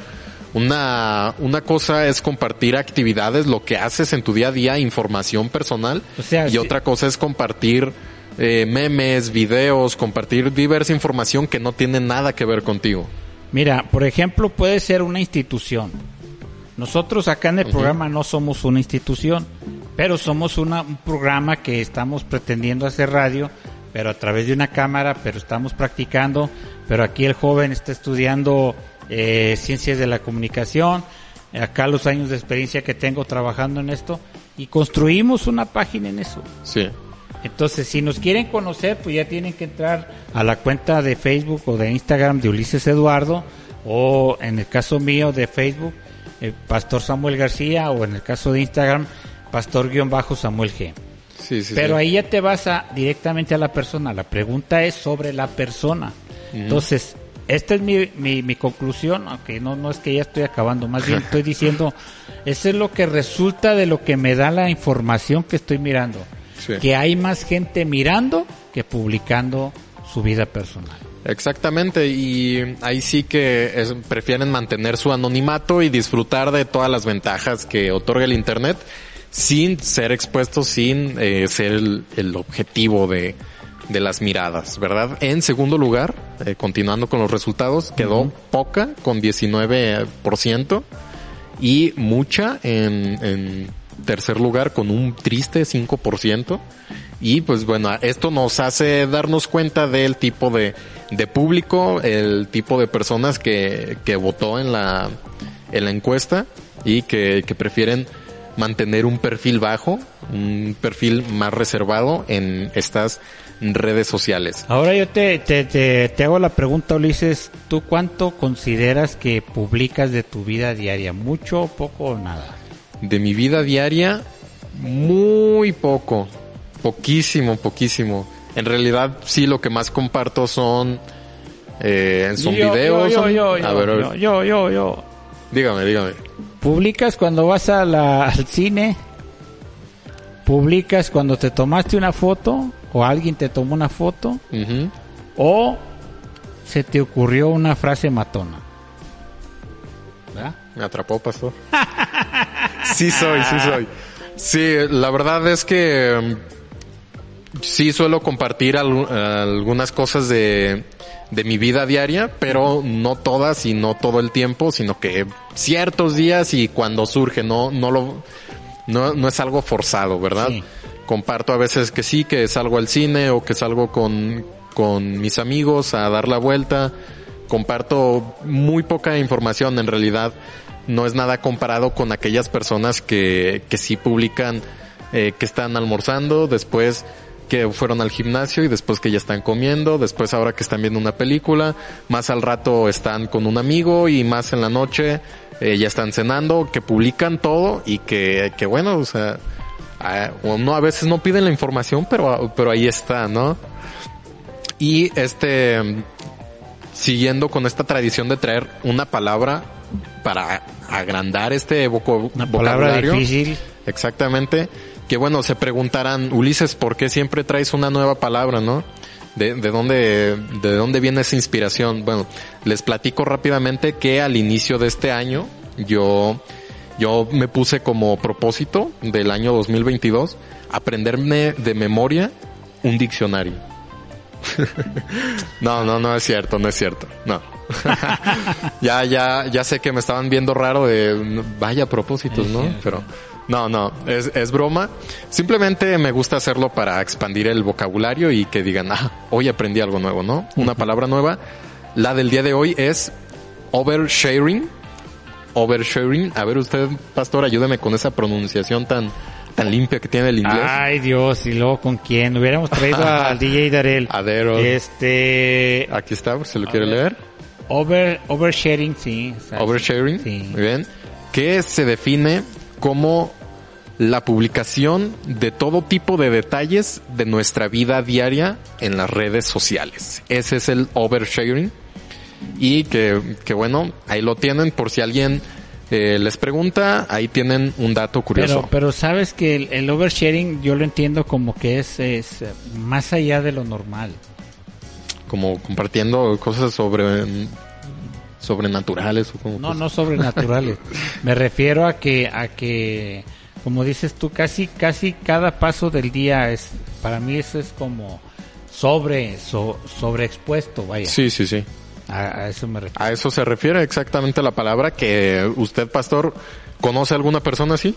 una, una cosa es compartir actividades, lo que haces en tu día a día, información personal, O sea, y si- otra cosa es compartir eh, memes, videos, compartir diversa información que no tiene nada que ver contigo. Mira, por ejemplo, puede ser una institución. Nosotros acá en el programa no somos una institución, pero somos una, un programa que estamos pretendiendo hacer radio, pero a través de una cámara, pero estamos practicando, pero aquí el joven está estudiando eh, ciencias de la comunicación, acá los años de experiencia que tengo trabajando en esto, y construimos una página en eso. Sí. Entonces, si nos quieren conocer, pues ya tienen que entrar a la cuenta de Facebook o de Instagram de Ulises Eduardo, o en el caso mío de Facebook, eh, Pastor Samuel García, o en el caso de Instagram, Pastor-Samuel G. Sí, sí, Pero sí. ahí ya te vas a, directamente a la persona. La pregunta es sobre la persona. Entonces, esta es mi, mi, mi conclusión, aunque no, no es que ya estoy acabando, más bien estoy diciendo, <laughs> eso es lo que resulta de lo que me da la información que estoy mirando. Sí. Que hay más gente mirando que publicando su vida personal. Exactamente, y ahí sí que es- prefieren mantener su anonimato y disfrutar de todas las ventajas que otorga el Internet sin ser expuestos, sin eh, ser el, el objetivo de, de las miradas, ¿verdad? En segundo lugar, eh, continuando con los resultados, quedó poca con 19% y mucha en, en tercer lugar con un triste 5%. Y pues bueno, esto nos hace darnos cuenta del tipo de, de público, el tipo de personas que, que votó en la, en la encuesta y que, que prefieren mantener un perfil bajo, un perfil más reservado en estas redes sociales. Ahora yo te, te, te, te hago la pregunta, Ulises, ¿tú cuánto consideras que publicas de tu vida diaria? ¿Mucho, poco o nada? De mi vida diaria, muy poco, poquísimo, poquísimo. En realidad, sí, lo que más comparto son, eh, son Yo, videos. yo, son- yo, a yo, ver, a ver. yo, yo, yo, yo. dígame, dígame. Publicas cuando vas a la- al cine, publicas cuando te tomaste una foto o alguien te tomó una foto o se te ocurrió una frase matona. ¿Verdad? Me atrapó, pastor. <laughs> sí soy, sí soy. Sí, la verdad es que mm, sí suelo compartir al- algunas cosas de, de mi vida diaria, pero no todas y no todo el tiempo, sino que ciertos días y cuando surge, no, no lo, no, no es algo forzado, ¿verdad? Comparto a veces que sí, que salgo al cine o que salgo con, con mis amigos a dar la vuelta. Comparto muy poca información en realidad. no es nada comparado con aquellas personas que, que sí publican eh, que están almorzando, después que fueron al gimnasio y después que ya están comiendo, después ahora que están viendo una película, más al rato están con un amigo y más en la noche eh, ya están cenando, que publican todo y que, que bueno, o sea, no, a veces no piden la información, pero, pero ahí está, ¿no? Y este, siguiendo con esta tradición de traer una palabra para agrandar este voco- Una palabra vocabulario. difícil. Exactamente. Que bueno, se preguntarán, Ulises, ¿por qué siempre traes una nueva palabra, no? ¿De, de dónde, de dónde viene esa inspiración? Bueno, les platico rápidamente que al inicio de este año, yo, yo me puse como propósito del año 2022 aprenderme de memoria un diccionario. <laughs> no, no, no es cierto, no es cierto, no. <laughs> ya, ya, ya sé que me estaban viendo raro de vaya propósitos, ¿no? Pero no, no, es, es broma. Simplemente me gusta hacerlo para expandir el vocabulario y que digan, ah, hoy aprendí algo nuevo, ¿no? Una palabra nueva. La del día de hoy es oversharing. Oversharing. A ver usted, pastor, ayúdeme con esa pronunciación tan, tan limpia que tiene el inglés. Ay, Dios, y luego con quién. Hubiéramos traído <laughs> al DJ Darel. A ver, Este. Aquí está, si lo quiere leer. Over, oversharing, sí. Oversharing. Sí. Muy bien. Que se define como la publicación de todo tipo de detalles de nuestra vida diaria en las redes sociales. Ese es el oversharing. Y que, que bueno, ahí lo tienen por si alguien eh, les pregunta, ahí tienen un dato curioso. Pero, pero sabes que el, el oversharing yo lo entiendo como que es, es más allá de lo normal. Como compartiendo cosas sobre sobrenaturales o como No, no sobrenaturales. <laughs> Me refiero a que, a que, como dices tú, casi, casi cada paso del día es, para mí eso es como sobre, so- sobreexpuesto, vaya. Sí, sí, sí. A, a eso me refiero. A eso se refiere exactamente la palabra que usted, pastor, conoce a alguna persona así.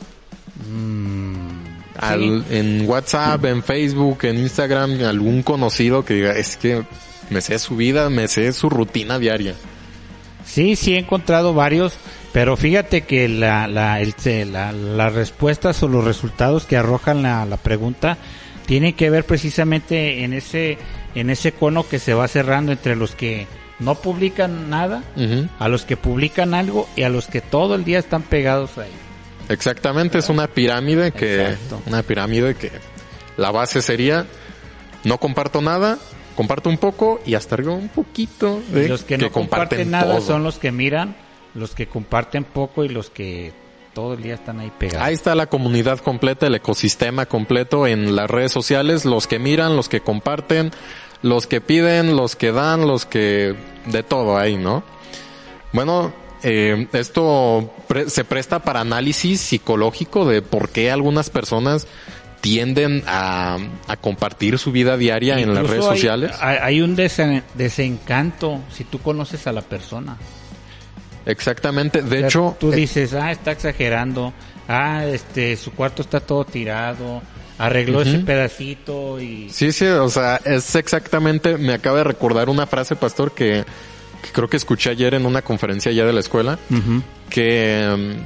Al- en WhatsApp, en Facebook, en Instagram, algún conocido que diga, es que me sé su vida, me sé su rutina diaria. Sí, sí he encontrado varios, pero fíjate que la, la, el- la- las respuestas o los resultados que arrojan la, la pregunta tienen que ver precisamente en ese, en ese cono que se va cerrando entre los que no publican nada, a los que publican algo y a los que todo el día están pegados ahí. Exactamente, es una pirámide que, Exacto. una pirámide que la base sería, no comparto nada, comparto un poco y hasta arriba un poquito de Y los que, no comparten, comparten nada todo. son los que miran, los que comparten poco y los que todo el día están ahí pegados. Ahí está la comunidad completa, el ecosistema completo en las redes sociales, los que miran, los que comparten, los que piden, los que dan, los que de todo ahí, ¿no? Bueno, eh, esto pre- se presta para análisis psicológico de por qué algunas personas tienden a, a compartir su vida diaria en las redes hay- sociales. Hay, un desen- desencanto si tú conoces a la persona. Exactamente, de O sea, hecho, tú eh, dices, ah, está exagerando, ah, este, su cuarto está todo tirado, arregló ese pedacito y... Sí, sí, o sea, es exactamente, me acaba de recordar una frase, pastor, que, que creo que escuché ayer en una conferencia ya de la escuela, que,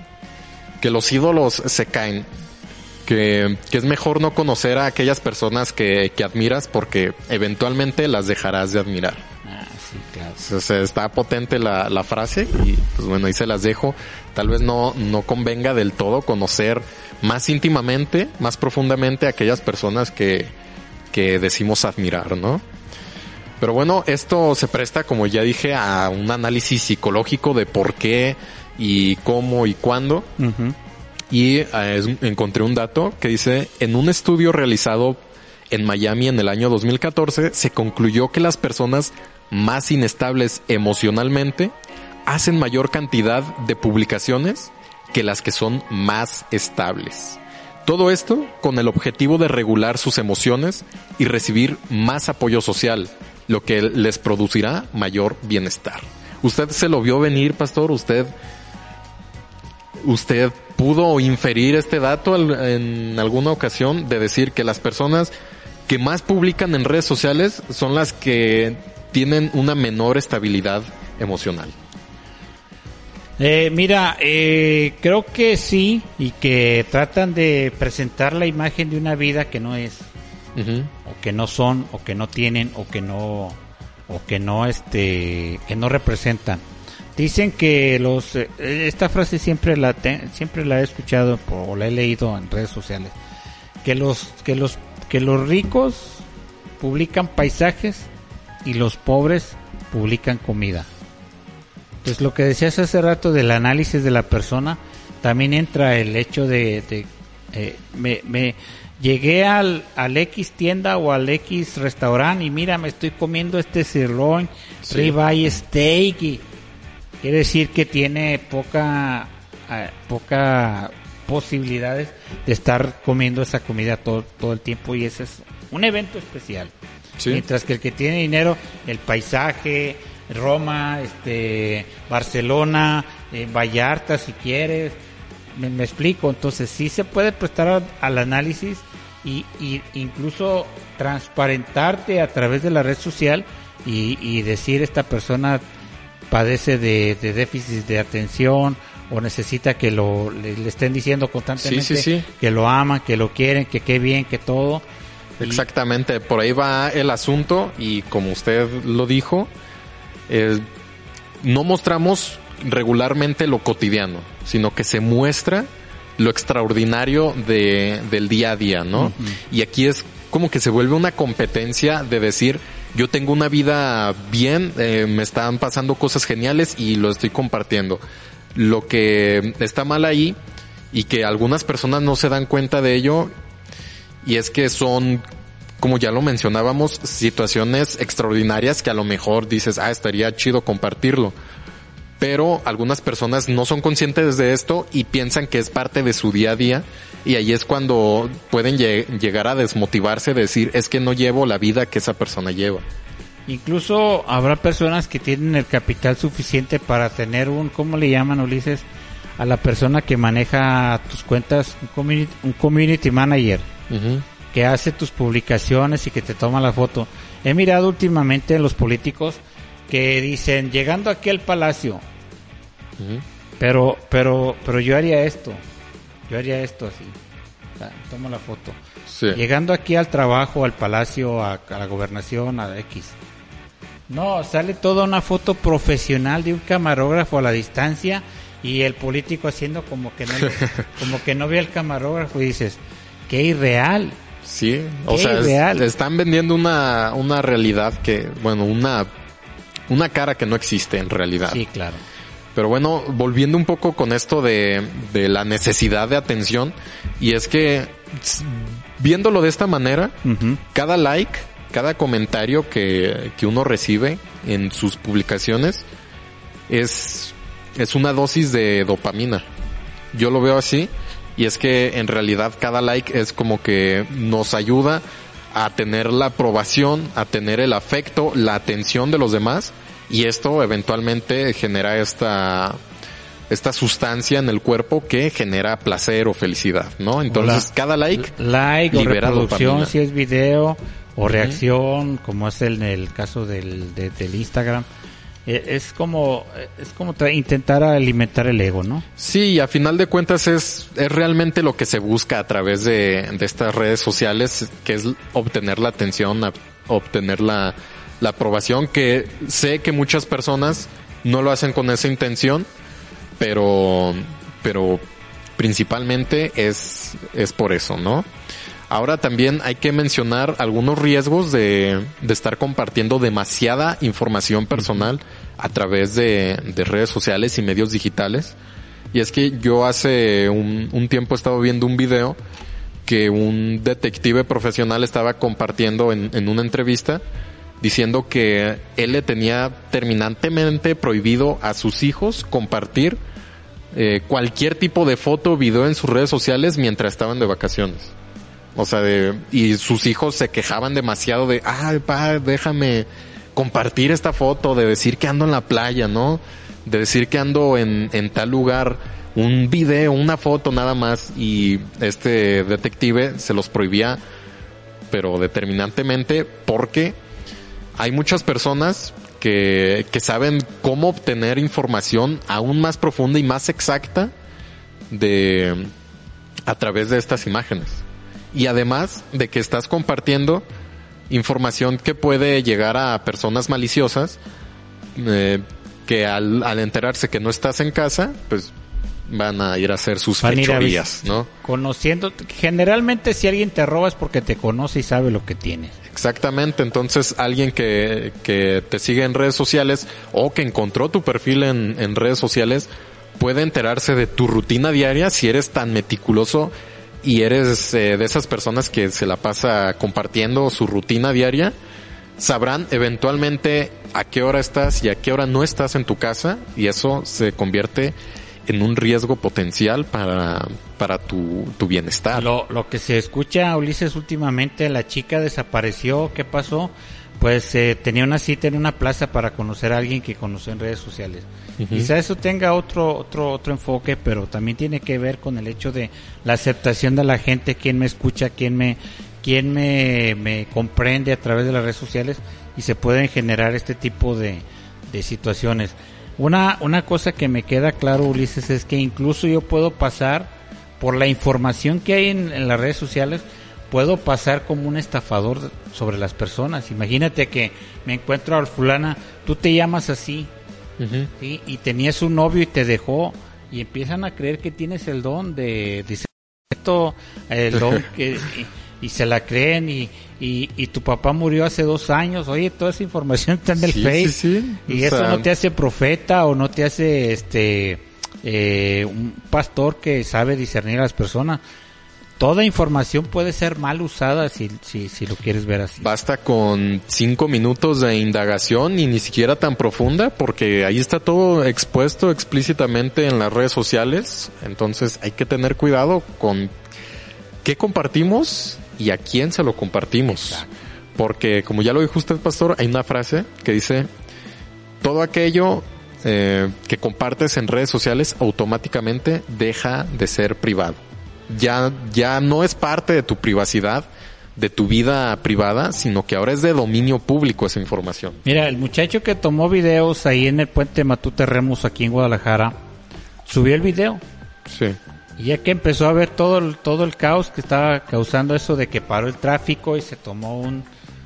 que los ídolos se caen, que, que es mejor no conocer a aquellas personas que, que admiras porque eventualmente las dejarás de admirar. Ah, sí, claro. O sea, está potente la, la frase y pues bueno, ahí se las dejo. Tal vez no, no convenga del todo conocer más íntimamente, más profundamente a aquellas personas que, que decimos admirar, ¿no? Pero bueno, esto se presta, como ya dije, a un análisis psicológico de por qué y cómo y cuándo. Y eh, encontré un dato que dice, en un estudio realizado en Miami en el año 2014, se concluyó que las personas más inestables emocionalmente hacen mayor cantidad de publicaciones que las que son más estables. Todo esto con el objetivo de regular sus emociones y recibir más apoyo social, lo que les producirá mayor bienestar. ¿Usted se lo vio venir, pastor? ¿Usted usted pudo inferir este dato en alguna ocasión de decir que las personas que más publican en redes sociales son las que tienen una menor estabilidad emocional. Eh, mira, eh, creo que sí y que tratan de presentar la imagen de una vida que no es, o que no son, o que no tienen, o que no, o que no, este, que no representan. Dicen que los, eh, esta frase siempre la, te- siempre la he escuchado o la he leído en redes sociales, que los, que los, que los ricos publican paisajes y los pobres publican comida. Pues lo que decías hace rato del análisis de la persona, también entra el hecho de, de, eh, me, me llegué al, al X tienda o al X restaurante y mira, me estoy comiendo este sirloin, Sí. ribeye steak y quiere decir que tiene poca, eh, poca posibilidades de estar comiendo esa comida todo, todo el tiempo y ese es un evento especial. Sí. Mientras que el que tiene dinero, el paisaje, Roma, este, Barcelona, eh, Vallarta si quieres, me, me explico, entonces sí se puede prestar al, al análisis y, y incluso transparentarte a través de la red social y, y decir esta persona padece de, de déficit de atención o necesita que lo le, le estén diciendo constantemente Sí, sí, sí. que lo aman, que lo quieren, que qué bien, que todo. Exactamente, por ahí va el asunto y como usted lo dijo, eh, no mostramos regularmente lo cotidiano, sino que se muestra lo extraordinario de, del día a día, ¿no? Y aquí es como que se vuelve una competencia de decir, yo tengo una vida bien, eh, me están pasando cosas geniales y lo estoy compartiendo. Lo que está mal ahí y que algunas personas no se dan cuenta de ello y es que son, como ya lo mencionábamos, situaciones extraordinarias que a lo mejor dices, ah, estaría chido compartirlo. Pero algunas personas no son conscientes de esto y piensan que es parte de su día a día y ahí es cuando pueden lle- llegar a desmotivarse, decir, es que no llevo la vida que esa persona lleva. Incluso habrá personas que tienen el capital suficiente para tener un, ¿cómo le llaman Ulises? A la persona que maneja tus cuentas, un community, un community manager, que hace tus publicaciones y que te toma la foto. He mirado últimamente en los políticos que dicen, llegando aquí al palacio, pero, pero, pero yo haría esto, yo haría esto así, O sea, tomo la foto. Sí. Llegando aquí al trabajo, al palacio, a, a la gobernación, a X. No, sale toda una foto profesional de un camarógrafo a la distancia y el político haciendo como que no, <laughs> como que no ve al camarógrafo y dices, qué irreal. Sí, o sea, es- irreal. están vendiendo una, una realidad que, bueno, una, una cara que no existe en realidad. Sí, claro. Pero bueno, volviendo un poco con esto de, de la necesidad de atención, y es que viéndolo de esta manera, cada like, cada comentario que, que uno recibe en sus publicaciones es, es una dosis de dopamina. Yo lo veo así, y es que en realidad cada like es como que nos ayuda a tener la aprobación, a tener el afecto, la atención de los demás, y esto eventualmente genera esta, esta sustancia en el cuerpo que genera placer o felicidad, ¿no? Entonces cada like, like o libera reproducción dopamina. si es video o reacción como es el, el caso del, de- del Instagram es como es como intentar alimentar el ego no Sí, a final de cuentas es, es realmente lo que se busca a través de, de estas redes sociales, que es obtener la atención, obtener la, la aprobación, que sé que muchas personas no lo hacen con esa intención, pero, pero principalmente es, es por eso, ¿no? Ahora también hay que mencionar algunos riesgos de, estar compartiendo demasiada información personal a través de, de redes sociales y medios digitales. Y es que yo hace un, un tiempo estaba viendo un video que un detective profesional estaba compartiendo en, en una entrevista diciendo que él le tenía terminantemente prohibido a sus hijos compartir eh, cualquier tipo de foto o video en sus redes sociales mientras estaban de vacaciones. O sea, de, y sus hijos se quejaban demasiado de, ay, pa, déjame compartir esta foto, de decir que ando en la playa, ¿no? De decir que ando en, en tal lugar, un video, una foto nada más, y este detective se los prohibía, pero determinantemente, porque hay muchas personas que, que saben cómo obtener información aún más profunda y más exacta de a través de estas imágenes. Y además de que estás compartiendo información que puede llegar a personas maliciosas eh, que al, al enterarse que no estás en casa, pues van a ir a hacer sus fechorías, ¿no? Conociendo, generalmente si alguien te roba es porque te conoce y sabe lo que tienes. Exactamente, entonces alguien que, que te sigue en redes sociales o que encontró tu perfil en, en redes sociales puede enterarse de tu rutina diaria si eres tan meticuloso y eres eh, de esas personas que se la pasa compartiendo su rutina diaria, sabrán eventualmente a qué hora estás y a qué hora no estás en tu casa y eso se convierte en un riesgo potencial para, para tu, tu bienestar. Lo, lo que se escucha, Ulises, últimamente, la chica desapareció, ¿qué pasó? Pues eh, tenía una cita en una plaza para conocer a alguien que conoció en redes sociales. Quizá eso tenga otro, otro, otro enfoque, pero también tiene que ver con el hecho de la aceptación de la gente, quién me escucha, quién me, quién me, me comprende a través de las redes sociales y se pueden generar este tipo de, de situaciones. Una, una cosa que me queda claro, Ulises, es que incluso yo puedo pasar por la información que hay en, en las redes sociales, puedo pasar como un estafador sobre las personas. Imagínate que me encuentro al fulana, tú te llamas así, ¿sí? y tenías un novio y te dejó, y empiezan a creer que tienes el don de, esto, el don <laughs> que, y, y se la creen, y, y, y tu papá murió hace dos años, oye, toda esa información está en el Sí, Face, sí, sí. y O eso sea, no te hace profeta o no te hace este eh, un pastor que sabe discernir a las personas. Toda información puede ser mal usada si, si, si lo quieres ver así. Basta con cinco minutos de indagación y ni siquiera tan profunda porque ahí está todo expuesto explícitamente en las redes sociales. Entonces hay que tener cuidado con qué compartimos y a quién se lo compartimos. Porque como ya lo dijo usted, pastor, hay una frase que dice, todo aquello eh, que compartes en redes sociales automáticamente deja de ser privado. Ya, ya no es parte de tu privacidad, de tu vida privada, sino que ahora es de dominio público esa información. Mira, el muchacho que tomó videos ahí en el puente Matute Remus aquí en Guadalajara, subió el video. Sí. Y ya que empezó a ver todo el, todo el caos que estaba causando eso de que paró el tráfico y se tomó un,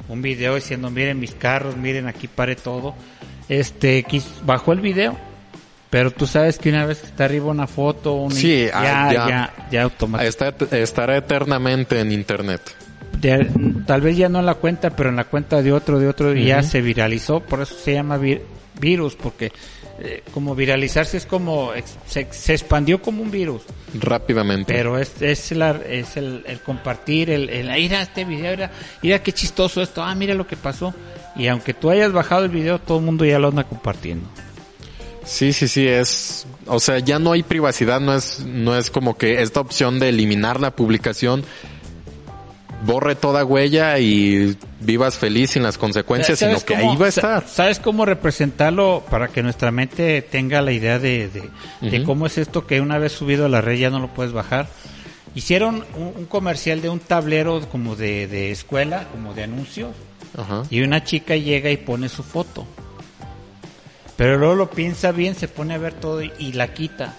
un video diciendo, miren mis carros, miren aquí pare todo, este, bajó el video. Pero tú sabes que una vez que está arriba una foto, un Sí, ya, ah, ya, ya. ya, automáticamente. Está- estará eternamente en internet. de- tal vez ya no en la cuenta, pero en la cuenta de otro, de otro, ya se viralizó, por eso se llama vir- virus, porque eh, como viralizarse es como, se, se expandió como un virus, Rápidamente. pero es, es, la, es el, el compartir, el, el, mira este video, mira, mira qué chistoso esto, ah, mira lo que pasó, y aunque tú hayas bajado el video, todo el mundo ya lo anda compartiendo. Sí, sí, sí, es, o sea, ya no hay privacidad, no es, no es como que esta opción de eliminar la publicación borre toda huella y vivas feliz sin las consecuencias, sino ¿Sabes que cómo- ahí va a estar. ¿Sabes cómo representarlo para que nuestra mente tenga la idea de, de, cómo es esto que una vez subido a la red ya no lo puedes bajar? Hicieron un, un comercial de un tablero como de, de escuela, como de anuncios, y una chica llega y pone su foto. Pero luego lo piensa bien, se pone a ver todo y, y la quita.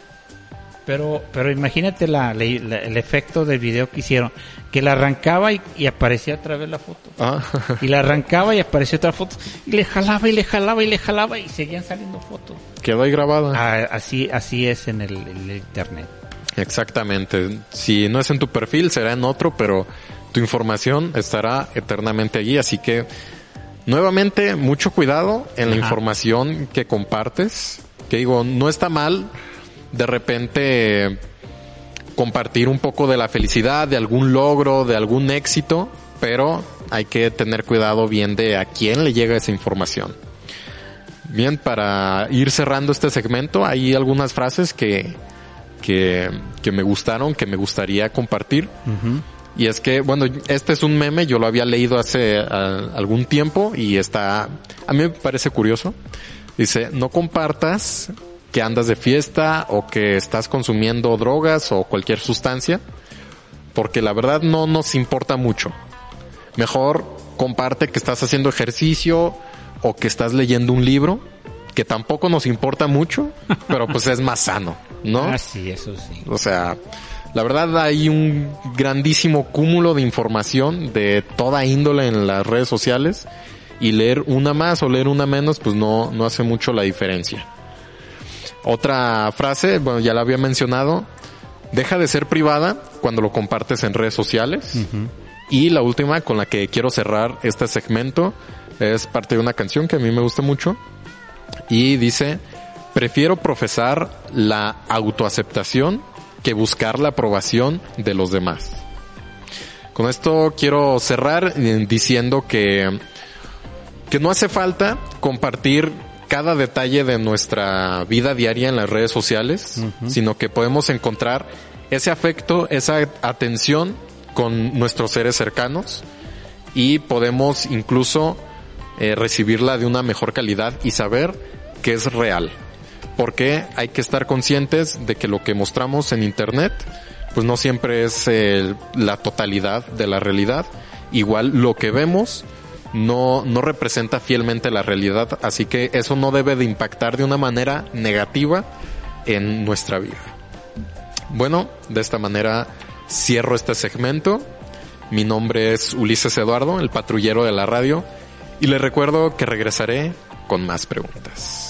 Pero, pero imagínate la, la- la- el efecto del video que hicieron, que la arrancaba y, y aparecía otra vez la foto. Ah. Y la arrancaba y aparecía otra foto. Y le jalaba y le jalaba y le jalaba y seguían saliendo fotos. Quedó ahí grabada. Ah, así, así es en el, en el internet. Exactamente. Si no es en tu perfil, será en otro, pero tu información estará eternamente allí. Así que, nuevamente, mucho cuidado en la Ajá. información que compartes. Que digo, no está mal de repente compartir un poco de la felicidad, de algún logro, de algún éxito, pero hay que tener cuidado bien de a quién le llega esa información. Bien, para ir cerrando este segmento, hay algunas frases que, que, que me gustaron, que me gustaría compartir. Y es que, bueno, este es un meme, yo lo había leído hace ah, algún tiempo y está, a mí me parece curioso. Dice, no compartas que andas de fiesta o que estás consumiendo drogas o cualquier sustancia, porque la verdad no nos importa mucho. Mejor comparte que estás haciendo ejercicio o que estás leyendo un libro que tampoco nos importa mucho, pero pues es más sano, ¿no? <laughs> Ah, sí, eso sí. O sea, la verdad hay un grandísimo cúmulo de información de toda índole en las redes sociales y leer una más o leer una menos pues no, no hace mucho la diferencia. Otra frase, bueno, ya la había mencionado, deja de ser privada cuando lo compartes en redes sociales. Y la última con la que quiero cerrar este segmento es parte de una canción que a mí me gusta mucho y dice, prefiero profesar la autoaceptación que buscar la aprobación de los demás. Con esto quiero cerrar eh, diciendo que, que no hace falta compartir cada detalle de nuestra vida diaria en las redes sociales, sino que podemos encontrar ese afecto, esa atención con nuestros seres cercanos y podemos incluso eh, recibirla de una mejor calidad y saber que es real. Porque hay que estar conscientes de que lo que mostramos en Internet, pues no siempre es eh, la totalidad de la realidad. Igual lo que vemos no, no representa fielmente la realidad, así que eso no debe de impactar de una manera negativa en nuestra vida. Bueno, de esta manera cierro este segmento. Mi nombre es Ulises Eduardo, el patrullero de la radio, y les recuerdo que regresaré con más preguntas.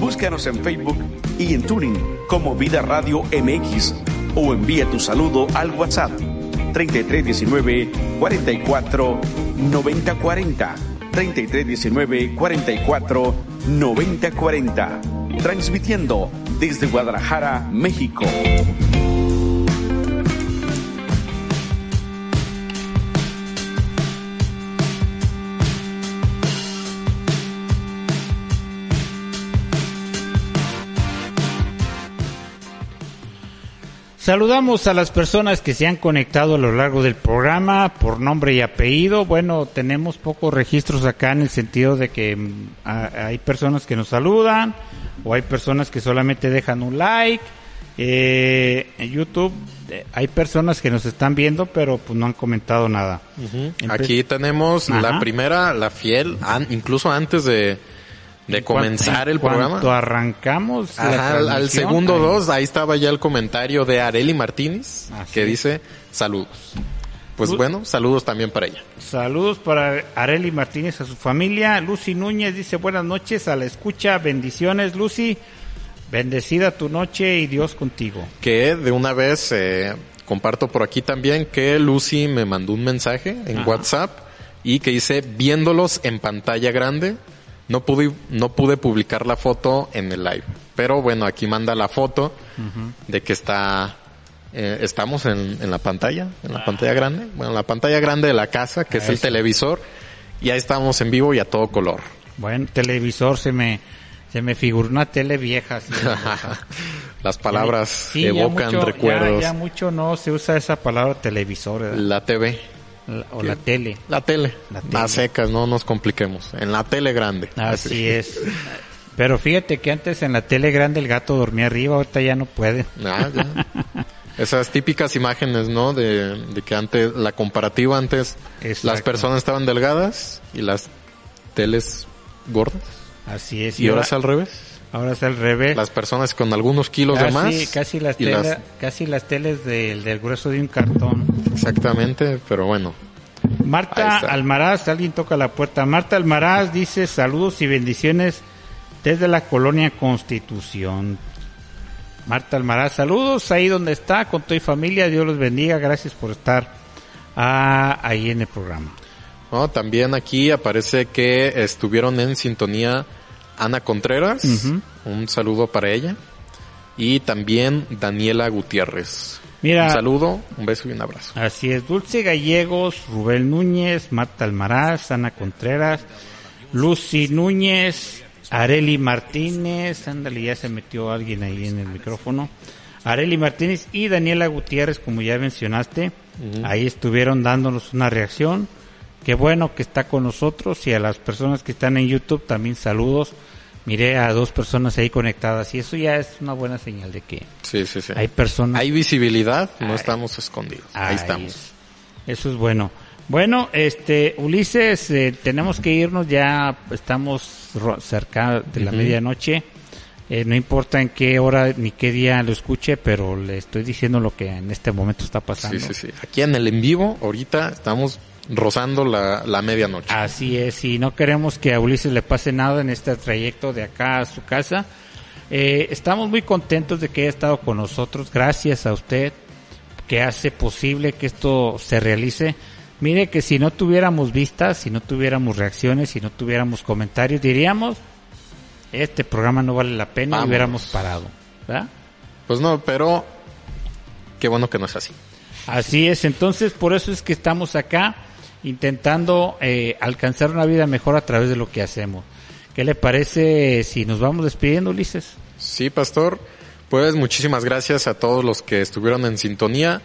Búscanos en Facebook y en Tuning como Vida Radio MX o envía tu saludo al WhatsApp 3319 44 90 40 3319 44 90 40 transmitiendo desde Guadalajara, México. Saludamos a las personas que se han conectado a lo largo del programa por nombre y apellido. Bueno, tenemos pocos registros acá en el sentido de que mm, hay personas que nos saludan o hay personas que solamente dejan un like. Eh, en YouTube eh, hay personas que nos están viendo pero pues no han comentado nada. Aquí tenemos la primera, la fiel, incluso antes de de comenzar el programa. Cuando arrancamos al, segundo dos, ahí estaba ya el comentario de Areli Martínez, que dice saludos. Pues bueno, saludos también para ella. Saludos para Areli Martínez, a su familia. Lucy Núñez dice buenas noches a la escucha, bendiciones Lucy, bendecida tu noche y Dios contigo. Que de una vez eh, comparto por aquí también que Lucy me mandó un mensaje en WhatsApp y que dice viéndolos en pantalla grande no pude, no pude publicar la foto en el live. Pero bueno, aquí manda la foto de que está, eh, estamos en, en, la pantalla, en la pantalla grande. Bueno, la pantalla grande de la casa, que es el televisor. Y ahí estamos en vivo y a todo color. Bueno, televisor se me, se me figuró una tele vieja. <laughs> Las palabras evocan recuerdos. Ya, mucho no se usa esa palabra televisor. La TV o la tele. La tele. Las secas, no nos compliquemos. En la tele grande. Así, es. Pero fíjate que antes en la tele grande el gato dormía arriba, ahorita ya no puede. Ah, <laughs> Esas típicas imágenes, ¿no? De, que antes, la comparativa antes, las personas estaban delgadas y las teles gordas. Así es. Y, ahora es al revés. Ahora es al revés. Las personas con algunos kilos de más. Casi las, casi las teles del, del grueso de un cartón. Exactamente, pero bueno. Marta Almaraz, alguien toca la puerta. Marta Almaraz dice saludos y bendiciones desde la colonia Constitución. Marta Almaraz, saludos ahí donde está, con tu familia, Dios los bendiga, gracias por estar ah, ahí en el programa. también aquí aparece que estuvieron en sintonía Ana Contreras, un saludo para ella, y también Daniela Gutiérrez. Mira, un saludo, un beso y un abrazo. Así es, Dulce Gallegos, Rubén Núñez, Marta Almaraz, Ana Contreras, Lucy Núñez, Areli Martínez, ándale, ya se metió alguien ahí en el micrófono. Areli Martínez y Daniela Gutiérrez, como ya mencionaste, ahí estuvieron dándonos una reacción Qué bueno que está con nosotros y a las personas que están en YouTube también saludos. Miré a dos personas ahí conectadas y eso ya es una buena señal de que Sí, sí, sí. hay personas. Hay visibilidad, no estamos escondidos. Ahí estamos. Eso es bueno. Bueno, este, Ulises, eh, tenemos que irnos ya, estamos cerca de la medianoche. Eh, no importa en qué hora ni qué día lo escuche, pero le estoy diciendo lo que en este momento está pasando. Sí, sí, sí. Aquí en el en vivo, ahorita estamos rozando la, la medianoche. Así es, y no queremos que a Ulises le pase nada en este trayecto de acá a su casa. Eh, estamos muy contentos de que haya estado con nosotros. Gracias a usted que hace posible que esto se realice. Mire que si no tuviéramos vistas, si no tuviéramos reacciones, si no tuviéramos comentarios, diríamos, este programa no vale la pena y hubiéramos parado. ¿verdad? Pues no, pero qué bueno que no es así. Así es, entonces por eso es que estamos acá intentando eh, alcanzar una vida mejor a través de lo que hacemos. ¿Qué le parece si nos vamos despidiendo, Ulises? Sí, pastor. Pues muchísimas gracias a todos los que estuvieron en sintonía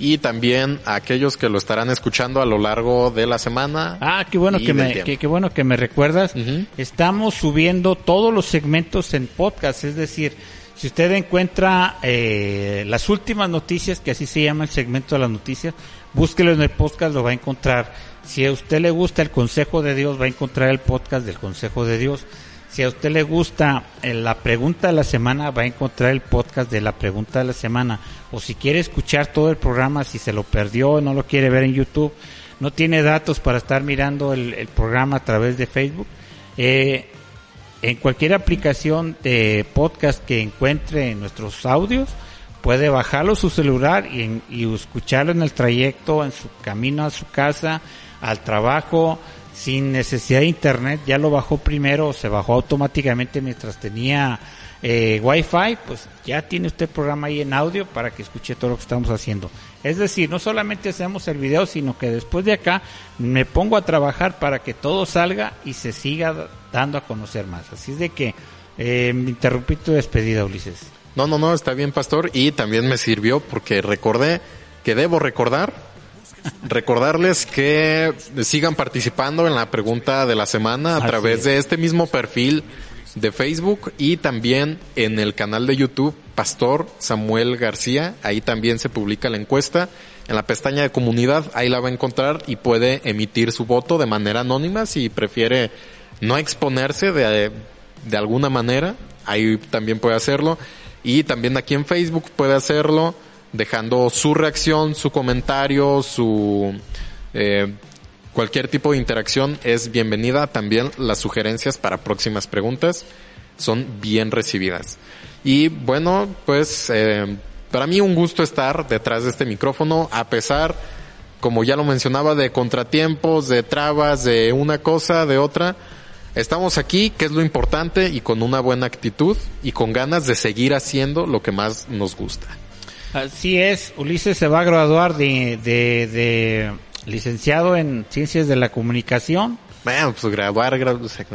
y también a aquellos que lo estarán escuchando a lo largo de la semana. Ah, qué bueno que me, qué bueno que me recuerdas. Estamos subiendo todos los segmentos en podcast, es decir, si usted encuentra eh, las últimas noticias, que así se llama el segmento de las noticias, búsquelo en el podcast, lo va a encontrar. Si a usted le gusta el consejo de Dios, va a encontrar el podcast del consejo de Dios. Si a usted le gusta eh, la pregunta de la semana, va a encontrar el podcast de la pregunta de la semana. O si quiere escuchar todo el programa, si se lo perdió, no lo quiere ver en YouTube, no tiene datos para estar mirando el, programa a través de Facebook, eh, en cualquier aplicación de podcast que encuentre en nuestros audios, puede bajarlo su celular y escucharlo en el trayecto, en su camino a su casa, al trabajo, sin necesidad de internet. Ya lo bajó primero, se bajó automáticamente mientras tenía eh, Wi-Fi, pues ya tiene usted el programa ahí en audio para que escuche todo lo que estamos haciendo. Es decir, no solamente hacemos el video, sino que después de acá me pongo a trabajar para que todo salga y se siga dando a conocer más. Así es de que eh, me interrumpí tu despedida, Ulises. No, no, no, está bien, pastor. Y también me sirvió porque recordé que debo recordar, recordarles que sigan participando en la pregunta de la semana a Así través es. de este mismo perfil de Facebook y también en el canal de YouTube Pastor Samuel García. Ahí también se publica la encuesta. En la pestaña de comunidad, ahí la va a encontrar y puede emitir su voto de manera anónima si prefiere no exponerse de, de alguna manera. Ahí también puede hacerlo. Y también aquí en Facebook puede hacerlo dejando su reacción, su comentario, su eh, cualquier tipo de interacción es bienvenida. También las sugerencias para próximas preguntas son bien recibidas. Y bueno, pues eh, para mí un gusto estar detrás de este micrófono, a pesar, como ya lo mencionaba, de contratiempos, de trabas, de una cosa, de otra. Estamos aquí, que es lo importante, y con una buena actitud y con ganas de seguir haciendo lo que más nos gusta. Así es, Ulises se va a graduar de, de, de licenciado en Ciencias de la Comunicación. Bueno, pues graduar, gradu- o sea,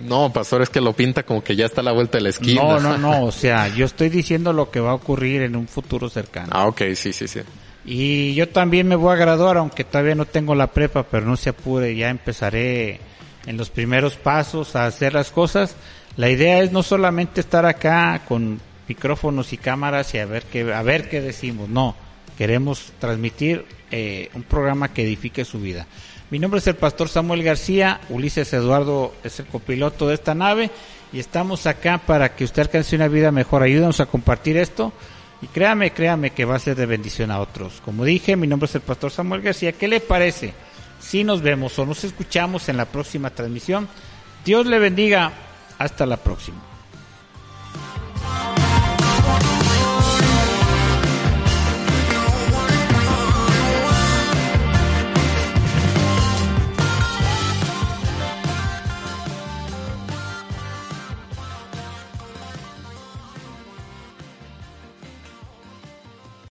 No, pastor, es que lo pinta como que ya está a la vuelta de la esquina. No, no, no, o sea, yo estoy diciendo lo que va a ocurrir en un futuro cercano. Ah, ok, sí, sí, sí. Y yo también me voy a graduar, aunque todavía no tengo la prepa, pero no se apure, ya empezaré en los primeros pasos a hacer las cosas. La idea es no solamente estar acá con micrófonos y cámaras y a ver qué, a ver qué decimos, no, queremos transmitir eh, un programa que edifique su vida. Mi nombre es el pastor Samuel García, Ulises Eduardo es el copiloto de esta nave y estamos acá para que usted alcance una vida mejor. Ayúdanos a compartir esto y créame, créame que va a ser de bendición a otros. Como dije, mi nombre es el pastor Samuel García. ¿Qué le parece? Si nos vemos o nos escuchamos en la próxima transmisión, Dios le bendiga. Hasta la próxima. Bye.